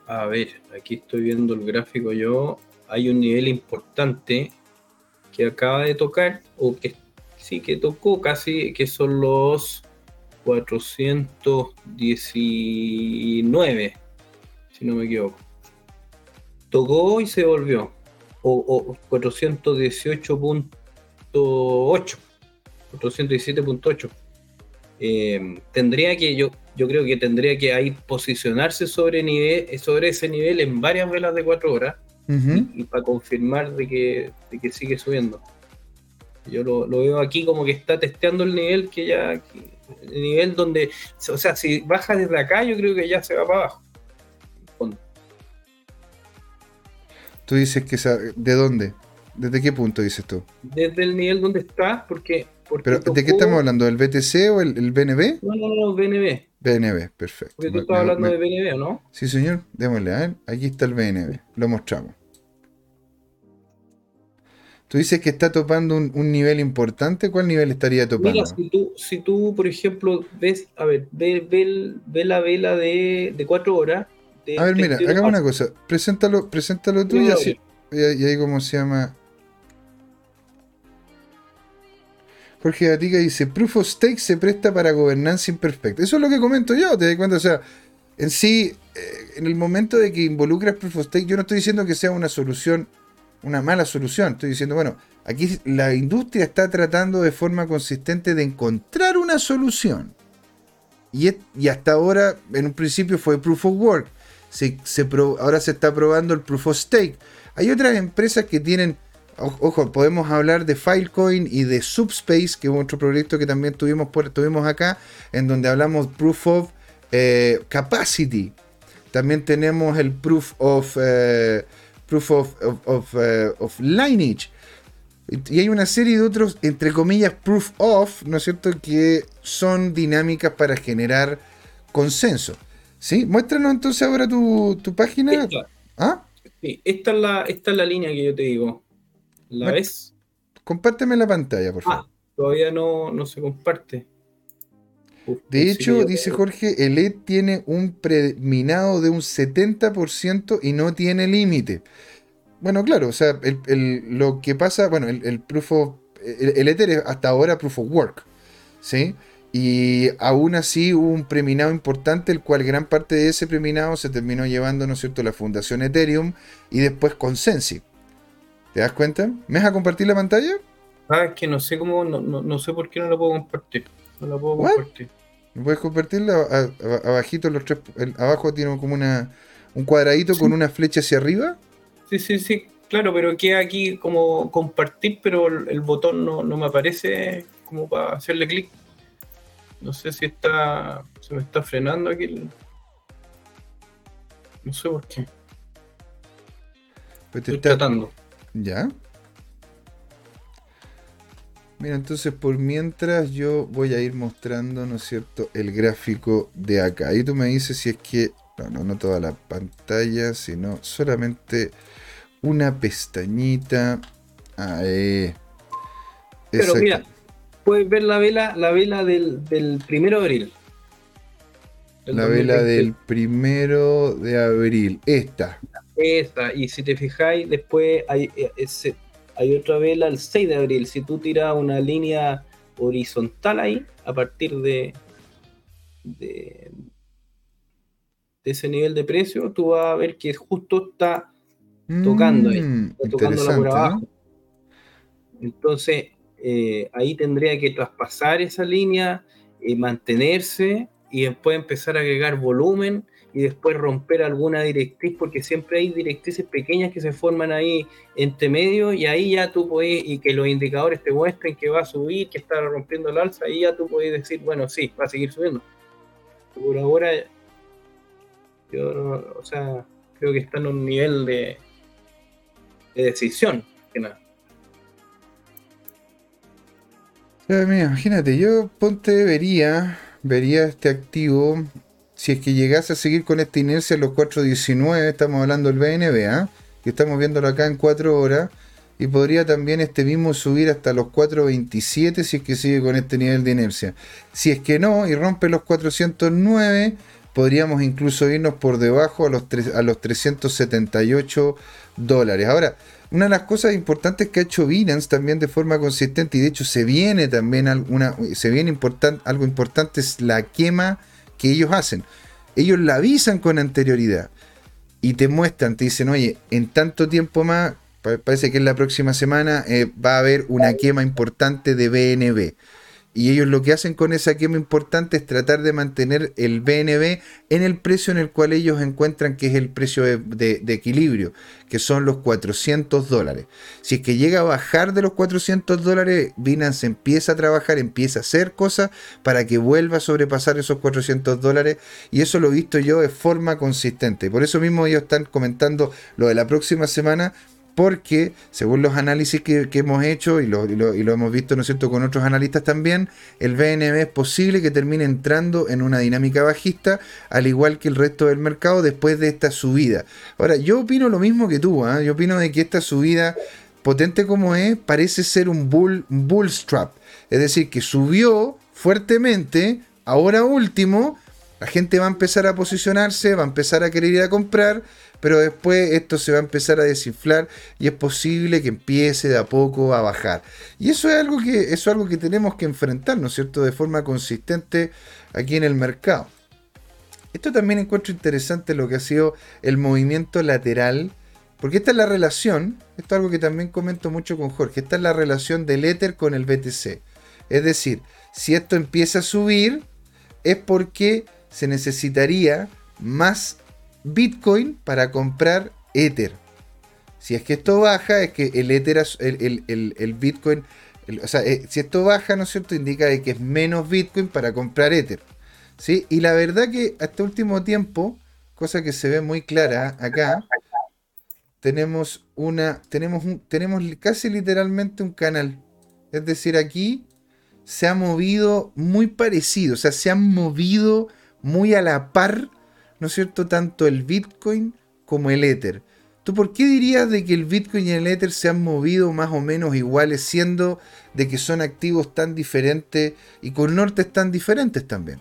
A ver, aquí estoy viendo el gráfico yo. Hay un nivel importante que acaba de tocar, o que sí que tocó casi, que son los 419, si no me equivoco. Tocó y se volvió. O, 418.8. 417.8. Eh, tendría que yo yo creo que tendría que ahí posicionarse sobre, nivel, sobre ese nivel en varias velas de cuatro horas y, para confirmar de que, que sigue subiendo. Yo lo, veo aquí como que está testeando el nivel que ya, el nivel donde, o sea, si baja desde acá, yo creo que ya se va para abajo. Tú dices que, ¿de dónde? ¿Desde qué punto dices tú? Desde el nivel donde está, porque ¿Pero de qué estamos hablando? ¿Del BTC o el, BNB? No, no, no, BNB. BNB, perfecto. Porque tú estás hablando de BNB, no? Sí, señor, démosle a ver. Aquí está el BNB, lo mostramos. Tú dices que está topando un, nivel importante. ¿Cuál nivel estaría topando? Mira, si tú, si tú por ejemplo, ves, a ver, ve, ve, la vela de, de cuatro horas. A ver, mira, hagamos una cosa. Preséntalo, preséntalo tú y así. Y ahí, ¿cómo se llama? Jorge Gatica dice, Proof of Stake se presta para gobernanza imperfecta. Eso es lo que comento yo, te das cuenta, o sea, en sí, eh, en el momento de que involucras Proof of Stake, yo no estoy diciendo que sea una solución, una mala solución, estoy diciendo, bueno, aquí la industria está tratando de forma consistente de encontrar una solución. Y, y hasta ahora, en un principio fue Proof of Work, ahora se está probando el Proof of Stake. Hay otras empresas que tienen Ojo, podemos hablar de Filecoin y de Subspace, que es otro proyecto que también tuvimos, tuvimos acá, en donde hablamos Proof of eh, Capacity. También tenemos el Proof of, eh, proof of, eh, of, Lineage. Y hay una serie de otros, entre comillas, proof of, ¿no es cierto?, que son dinámicas para generar consenso. ¿Sí? Muéstranos entonces ahora tu, página. Esta. ¿Ah? Sí, esta es, la, esta es la línea que yo te digo. ¿La ves? Compárteme la pantalla, por favor. Ah, todavía no, se comparte. de hecho, dice Jorge, el LED tiene un preminado de un 70% y no tiene límite. Bueno, claro, o sea, lo que pasa, bueno, el, proof of, el, Ether es hasta ahora proof of work, ¿sí? Y aún así hubo un preminado importante, el cual gran parte de ese preminado se terminó llevando, ¿no es cierto?, la fundación Ethereum y después Consensi. ¿Te das cuenta? ¿Me vas a compartir la pantalla? Ah, es que no sé cómo, no, sé por qué no la puedo compartir. No la puedo compartir. ¿No puedes compartirla? abajito, los tres, abajo tiene como una, un cuadradito con una flecha hacia arriba. Sí, sí, sí, claro, pero queda aquí como compartir, pero el, botón no, me aparece como para hacerle clic. No sé si está, se me está frenando aquí. No sé por qué. Estoy tratando. ¿Ya? Mira, entonces por mientras yo voy a ir mostrando, ¿no es cierto?, el gráfico de acá. Ahí tú me dices si es que, no, no, no toda la pantalla, sino solamente una pestañita. Ahí. Pero mira, puedes ver la vela, la vela del, del primero de abril. La vela del primero de abril. Esta. Esta. Y si te fijáis, después hay, ese, hay otra vela el 6 de abril. Si tú tiras una línea horizontal ahí, a partir de, de, ese nivel de precio, tú vas a ver que justo está tocando ahí, mm, está tocándola por abajo. Entonces, eh, ahí tendría que traspasar esa línea, y mantenerse y después empezar a agregar volumen y después romper alguna directriz, porque siempre hay directrices pequeñas que se forman ahí entre medio y ahí ya tú puedes, y que los indicadores te muestren que va a subir, que está rompiendo el alza, y ya tú puedes decir, bueno, sí, va a seguir subiendo. Por ahora, yo, o sea, creo que está en un nivel de, de decisión, que nada. Imagínate, yo ponte vería, vería este activo si es que llegase a seguir con esta inercia en los 4.19, estamos hablando del BNB, ¿ah? que estamos viéndolo acá en 4 horas, y podría también este mismo subir hasta los 4.27 si es que sigue con este nivel de inercia. Si es que no y rompe los 409, podríamos incluso irnos por debajo a los, a los 378 dólares. Ahora, una de las cosas importantes que ha hecho Binance también de forma consistente, y de hecho se viene también alguna, se viene algo importante, es la quema que ellos hacen. Ellos la avisan con anterioridad y te muestran, te dicen, oye, en tanto tiempo más, parece que en la próxima semana eh, va a haber una quema importante de BNB. Y ellos lo que hacen con esa quema importante es tratar de mantener el BNB en el precio en el cual ellos encuentran que es el precio de, equilibrio, que son los 400 dólares. Si es que llega a bajar de los 400 dólares, Binance empieza a trabajar, empieza a hacer cosas para que vuelva a sobrepasar esos 400 dólares. Y eso lo he visto yo de forma consistente. Por eso mismo ellos están comentando lo de la próxima semana porque según los análisis que, hemos hecho y lo, hemos visto, ¿no es cierto?, con otros analistas también, el BNB es posible que termine entrando en una dinámica bajista, al igual que el resto del mercado después de esta subida. Ahora, yo opino lo mismo que tú, ¿ah? yo opino de que esta subida, potente como es, parece ser un bull, bull strap, es decir, que subió fuertemente, ahora último, la gente va a empezar a posicionarse, va a empezar a querer ir a comprar, pero después esto se va a empezar a desinflar y es posible que empiece de a poco a bajar. Y eso es algo que, eso es algo que tenemos que enfrentar, ¿no es cierto?, de forma consistente aquí en el mercado. Esto también encuentro interesante lo que ha sido el movimiento lateral, porque esta es la relación, esto es algo que también comento mucho con Jorge, esta es la relación del Ether con el BTC. Es decir, si esto empieza a subir, es porque se necesitaría más Bitcoin para comprar Ether. Si es que esto baja, es que el Ether, el, Bitcoin, o sea, eh, si esto baja, ¿no es cierto? Indica de que es menos Bitcoin para comprar Ether. ¿sí? Y la verdad que hasta último tiempo, cosa que se ve muy clara acá, tenemos una, tenemos un, tenemos casi literalmente un canal. Es decir, aquí se ha movido muy parecido, o sea, se han movido muy a la par ¿no es cierto?, tanto el Bitcoin como el Ether. ¿Tú por qué dirías de que el Bitcoin y el Ether se han movido más o menos iguales, siendo de que son activos tan diferentes y con nortes tan diferentes también?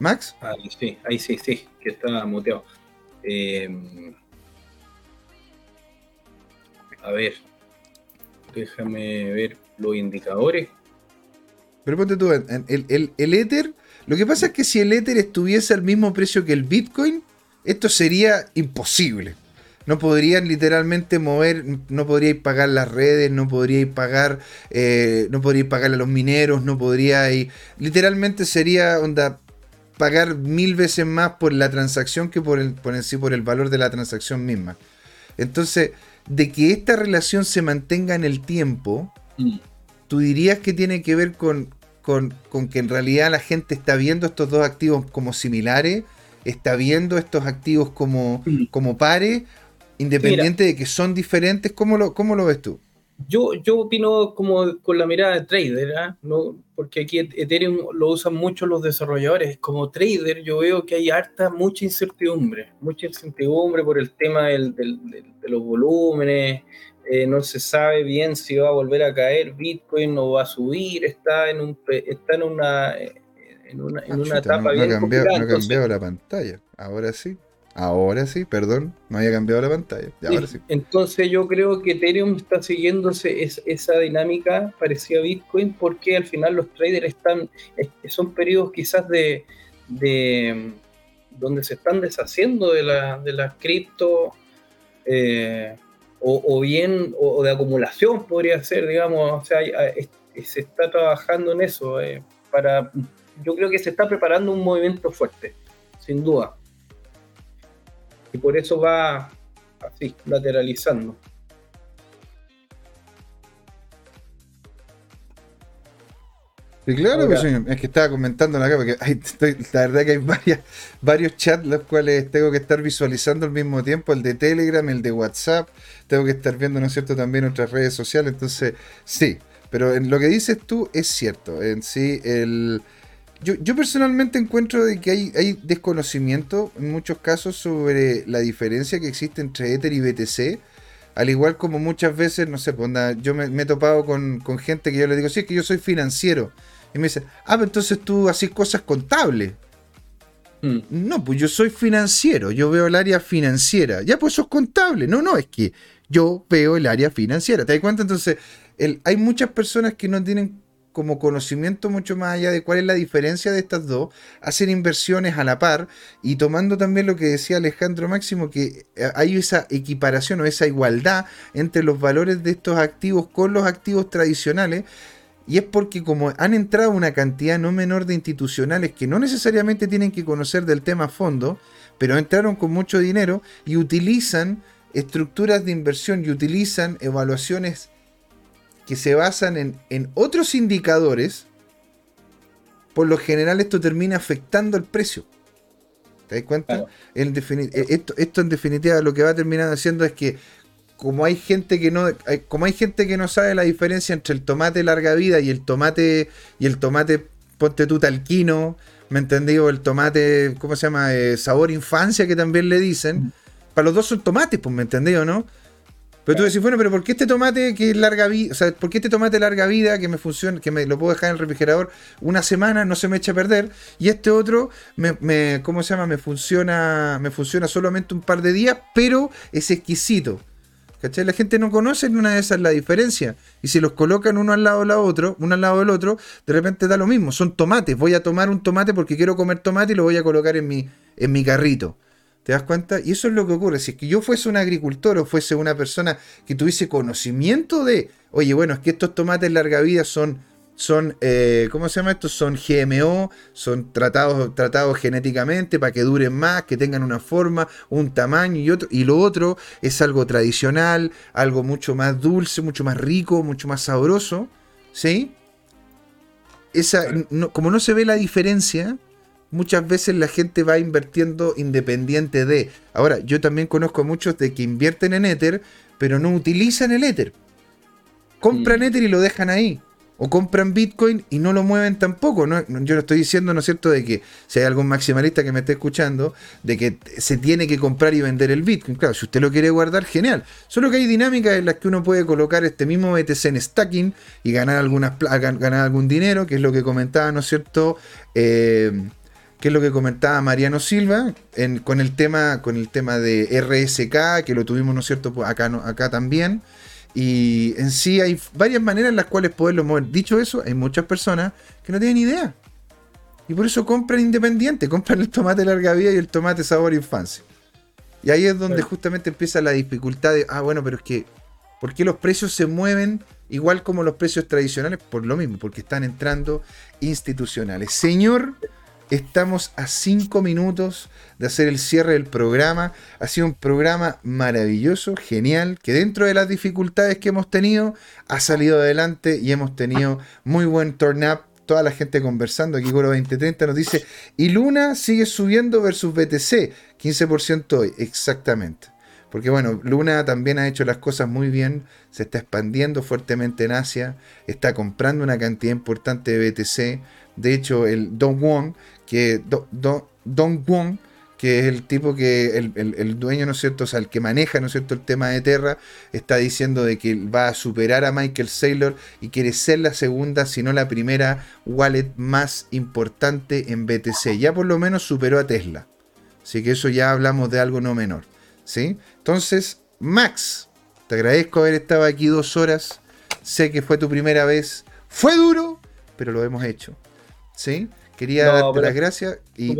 ¿Max? Ahí sí, ahí sí, sí, que está muteado. Eh, a ver, déjame ver los indicadores. Pero ponte tú, el, el, el Ether lo que pasa es que si el Ether estuviese al mismo precio que el Bitcoin, esto sería imposible. No podrían literalmente mover, no podríais pagar las redes, no podríais pagar, eh, no podríais pagar a los mineros, no podríais. Literalmente sería onda pagar mil veces más por la transacción que por el, por sí por el valor de la transacción misma. Entonces, de que esta relación se mantenga en el tiempo, mm. tú dirías que tiene que ver con, con, que en realidad la gente está viendo estos dos activos como similares está viendo estos activos como, como pares, independiente de que son diferentes. ¿Cómo lo, cómo lo ves tú? Yo, yo opino como con la mirada de trader, ¿ah? ¿no? porque aquí Ethereum lo usan mucho los desarrolladores. Como trader yo veo que hay harta, mucha incertidumbre, mucha incertidumbre por el tema del, del, de los volúmenes, eh, no se sabe bien si va a volver a caer, Bitcoin no va a subir, está en, un, está en una, en una, en una etapa bien no, cambiado, no ha cambiado la pantalla, ahora sí. Ahora sí, perdón, no había cambiado la pantalla. ahora sí. Entonces yo creo que Ethereum está siguiéndose esa dinámica parecida a Bitcoin porque al final los traders están, son periodos quizás de, de donde se están deshaciendo de la, de las cripto eh, o, bien o, de acumulación podría ser, digamos, o sea, se está trabajando en eso eh, para, yo creo que se está preparando un movimiento fuerte, sin duda y por eso va así, lateralizando. Sí, claro, pues, es que estaba comentando acá, porque la verdad que hay varias, varios chats los cuales tengo que estar visualizando al mismo tiempo, el de Telegram, el de WhatsApp, tengo que estar viendo, ¿no es cierto?, también otras redes sociales, entonces sí, pero en lo que dices tú es cierto, en sí el, yo, personalmente encuentro de que hay, desconocimiento en muchos casos sobre la diferencia que existe entre Ether y BTC. Al igual como muchas veces, no sé, pues, yo me, he topado con, gente que yo le digo, sí, es que yo soy financiero. Y me dice, ah, pero entonces tú haces cosas contables. Mm. No, pues yo soy financiero, yo veo el área financiera. Ya, pues sos contable. No, no, es que yo veo el área financiera. ¿Te das cuenta? Entonces, hay muchas personas que no tienen como conocimiento mucho más allá de cuál es la diferencia de estas dos, hacer inversiones a la par y tomando también lo que decía Alejandro Máximo, que eh, hay esa equiparación o esa igualdad entre los valores de estos activos con los activos tradicionales. Y es porque como han entrado una cantidad no menor de institucionales que no necesariamente tienen que conocer del tema a fondo, pero entraron con mucho dinero y utilizan estructuras de inversión y utilizan evaluaciones que se basan en, otros indicadores, por lo general esto termina afectando el precio. ¿Te das cuenta? Eh, esto, esto, en definitiva lo que va a terminar haciendo es que como hay gente que no como hay gente que no sabe la diferencia entre el tomate larga vida y el tomate y el tomate ponte tú talquino, ¿me entendí? O el tomate, ¿cómo se llama? Eh, sabor infancia que también le dicen. Para los dos son tomates, pues, ¿me entendí o no? Pero tú decís, bueno, pero ¿por qué este tomate que larga vida, o sea, ¿por qué este tomate larga vida que me funciona, que me lo puedo dejar en el refrigerador una semana, no se me echa a perder? Y este otro, me, ¿cómo se llama? Me funciona, me funciona solamente un par de días, pero es exquisito. ¿Cachai? La gente no conoce una de esas la diferencia. Y si los colocan uno al lado del otro, uno al lado del otro, de repente da lo mismo. Son tomates. Voy a tomar un tomate porque quiero comer tomate y lo voy a colocar en mi, en mi carrito. ¿Te das cuenta? Y eso es lo que ocurre. Si es que yo fuese un agricultor o fuese una persona que tuviese conocimiento de, oye, bueno, es que estos tomates larga vida son, son eh, ¿cómo se llama esto? Son GMO, son tratados, tratados genéticamente para que duren más, que tengan una forma, un tamaño y otro. Y lo otro es algo tradicional, algo mucho más dulce, mucho más rico, mucho más sabroso. ¿Sí? Esa, como no se ve la diferencia, muchas veces la gente va invirtiendo independiente de. Ahora, yo también conozco a muchos de que invierten en Ether, pero no utilizan el Ether. Compran. Ether y lo dejan ahí. O compran Bitcoin y no lo mueven tampoco. ¿no? Yo no estoy diciendo, ¿no es cierto?, de que si hay algún maximalista que me esté escuchando, de que se tiene que comprar y vender el Bitcoin. Claro, si usted lo quiere guardar, genial. Solo que hay dinámicas en las que uno puede colocar este mismo BTC en stacking y ganar, algunas, ganar algún dinero, que es lo que comentaba, ¿no es cierto?, eh, que es lo que comentaba Mariano Silva con, el tema, con el tema de RSK, que lo tuvimos, ¿no es cierto?, pues acá, acá también. Y en sí hay varias maneras en las cuales poderlo mover. Dicho eso, hay muchas personas que no tienen idea. Y por eso compran independiente, compran el tomate larga vida y el tomate sabor infancia. Y ahí es donde justamente empieza la dificultad de, ah, bueno, pero es que, ¿por qué los precios se mueven igual como los precios tradicionales? Por lo mismo, porque están entrando institucionales. Señor Estamos a cinco minutos de hacer el cierre del programa. Ha sido un programa maravilloso, genial, que dentro de las dificultades que hemos tenido, ha salido adelante y hemos tenido muy buen turn up toda la gente conversando. Aquí Goro 2030 nos dice, y Luna sigue subiendo versus BTC, 15% hoy, exactamente. Porque bueno, Luna también ha hecho las cosas muy bien, se está expandiendo fuertemente en Asia, está comprando una cantidad importante de BTC. De hecho, el Don Wong, que Don Wong, que es el tipo que, el, dueño, ¿no es cierto? O sea, el que maneja, ¿no es cierto?, el tema de Terra, está diciendo de que va a superar a Michael Saylor y quiere ser la segunda, si no la primera wallet más importante en BTC. Ya por lo menos superó a Tesla. Así que eso ya hablamos de algo no menor. ¿Sí? Entonces, Max, te agradezco haber estado aquí dos horas. Sé que fue tu primera vez. Fue duro, pero lo hemos hecho. ¿Sí? Quería darte las gracias y.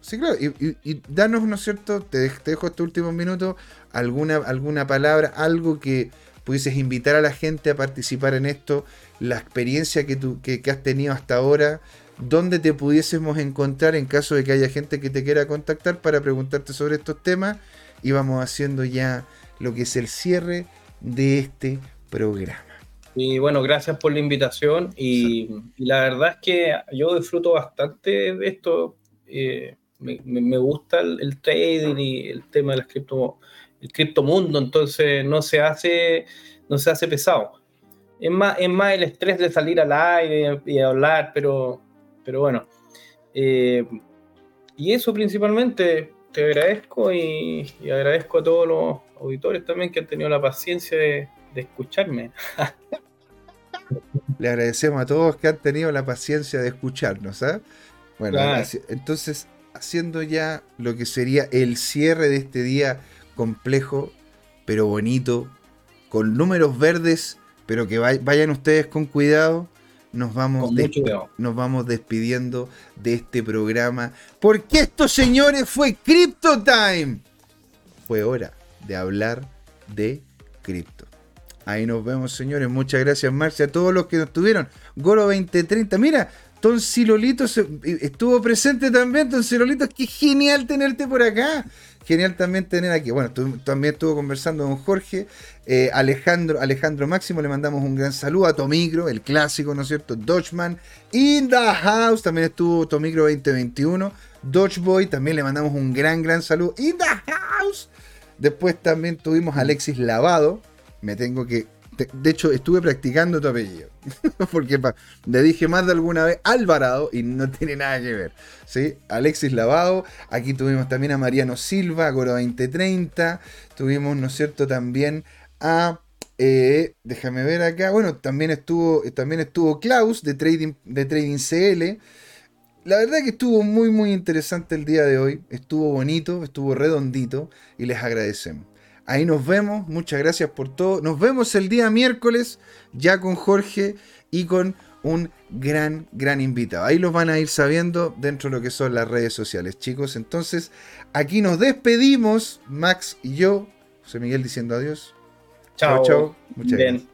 Sí, claro, y, y, danos, ¿no es cierto? Te, dejo este último minuto, alguna, alguna palabra, algo que pudieses invitar a la gente a participar en esto, la experiencia que, tú, que, has tenido hasta ahora, dónde te pudiésemos encontrar en caso de que haya gente que te quiera contactar para preguntarte sobre estos temas y vamos haciendo ya lo que es el cierre de este programa. Y bueno, gracias por la invitación y, la verdad es que yo disfruto bastante de esto. Eh, me, gusta el, trading y el tema de las cripto, el criptomundo, entonces no se hace, no se hace pesado. Es más, es más el estrés de salir al aire y hablar, pero, pero bueno. Eh, y eso principalmente, te agradezco y, agradezco a todos los auditores también que han tenido la paciencia de, escucharme. Le agradecemos a todos que han tenido la paciencia de escucharnos. ¿ah? Bueno, entonces haciendo ya lo que sería el cierre de este día complejo, pero bonito, con números verdes, pero que vayan ustedes con cuidado. Nos vamos, nos vamos despidiendo de este programa. Porque esto, señores, fue Crypto Time. Fue hora de hablar de cripto. Ahí nos vemos, señores. Muchas gracias, Marcia, a todos los que nos tuvieron. Goro 2030. Mira, Silolito estuvo presente también. Silolito, qué genial tenerte por acá. Genial también tener aquí. Bueno, también estuvo conversando con Jorge. Eh, Alejandro, Alejandro Máximo, le mandamos un gran saludo a Tomigro, el clásico, ¿no es cierto? Dodgeman. In the house, también estuvo Tomigro 2021. Dodgeboy, también le mandamos un gran, gran saludo. In the house. Después también tuvimos a Alexis Lavado. Me tengo que de hecho, estuve practicando tu apellido. Porque le dije más de alguna vez Alvarado y no tiene nada que ver. ¿sí? Alexis Lavado. Aquí tuvimos también a Mariano Silva, Goro 2030. Tuvimos, ¿no es cierto?, también a. Eh, déjame ver acá. Bueno, también estuvo, también estuvo Klaus de Trading, de Trading CL. La verdad que estuvo muy, muy interesante el día de hoy. Estuvo bonito, estuvo redondito y les agradecemos. Ahí nos vemos. Muchas gracias por todo. Nos vemos el día miércoles ya con Jorge y con un gran, gran invitado. Ahí los van a ir sabiendo dentro de lo que son las redes sociales, chicos. Entonces, aquí nos despedimos, Max y yo. José Miguel diciendo adiós. Chao, chao. Muchas gracias.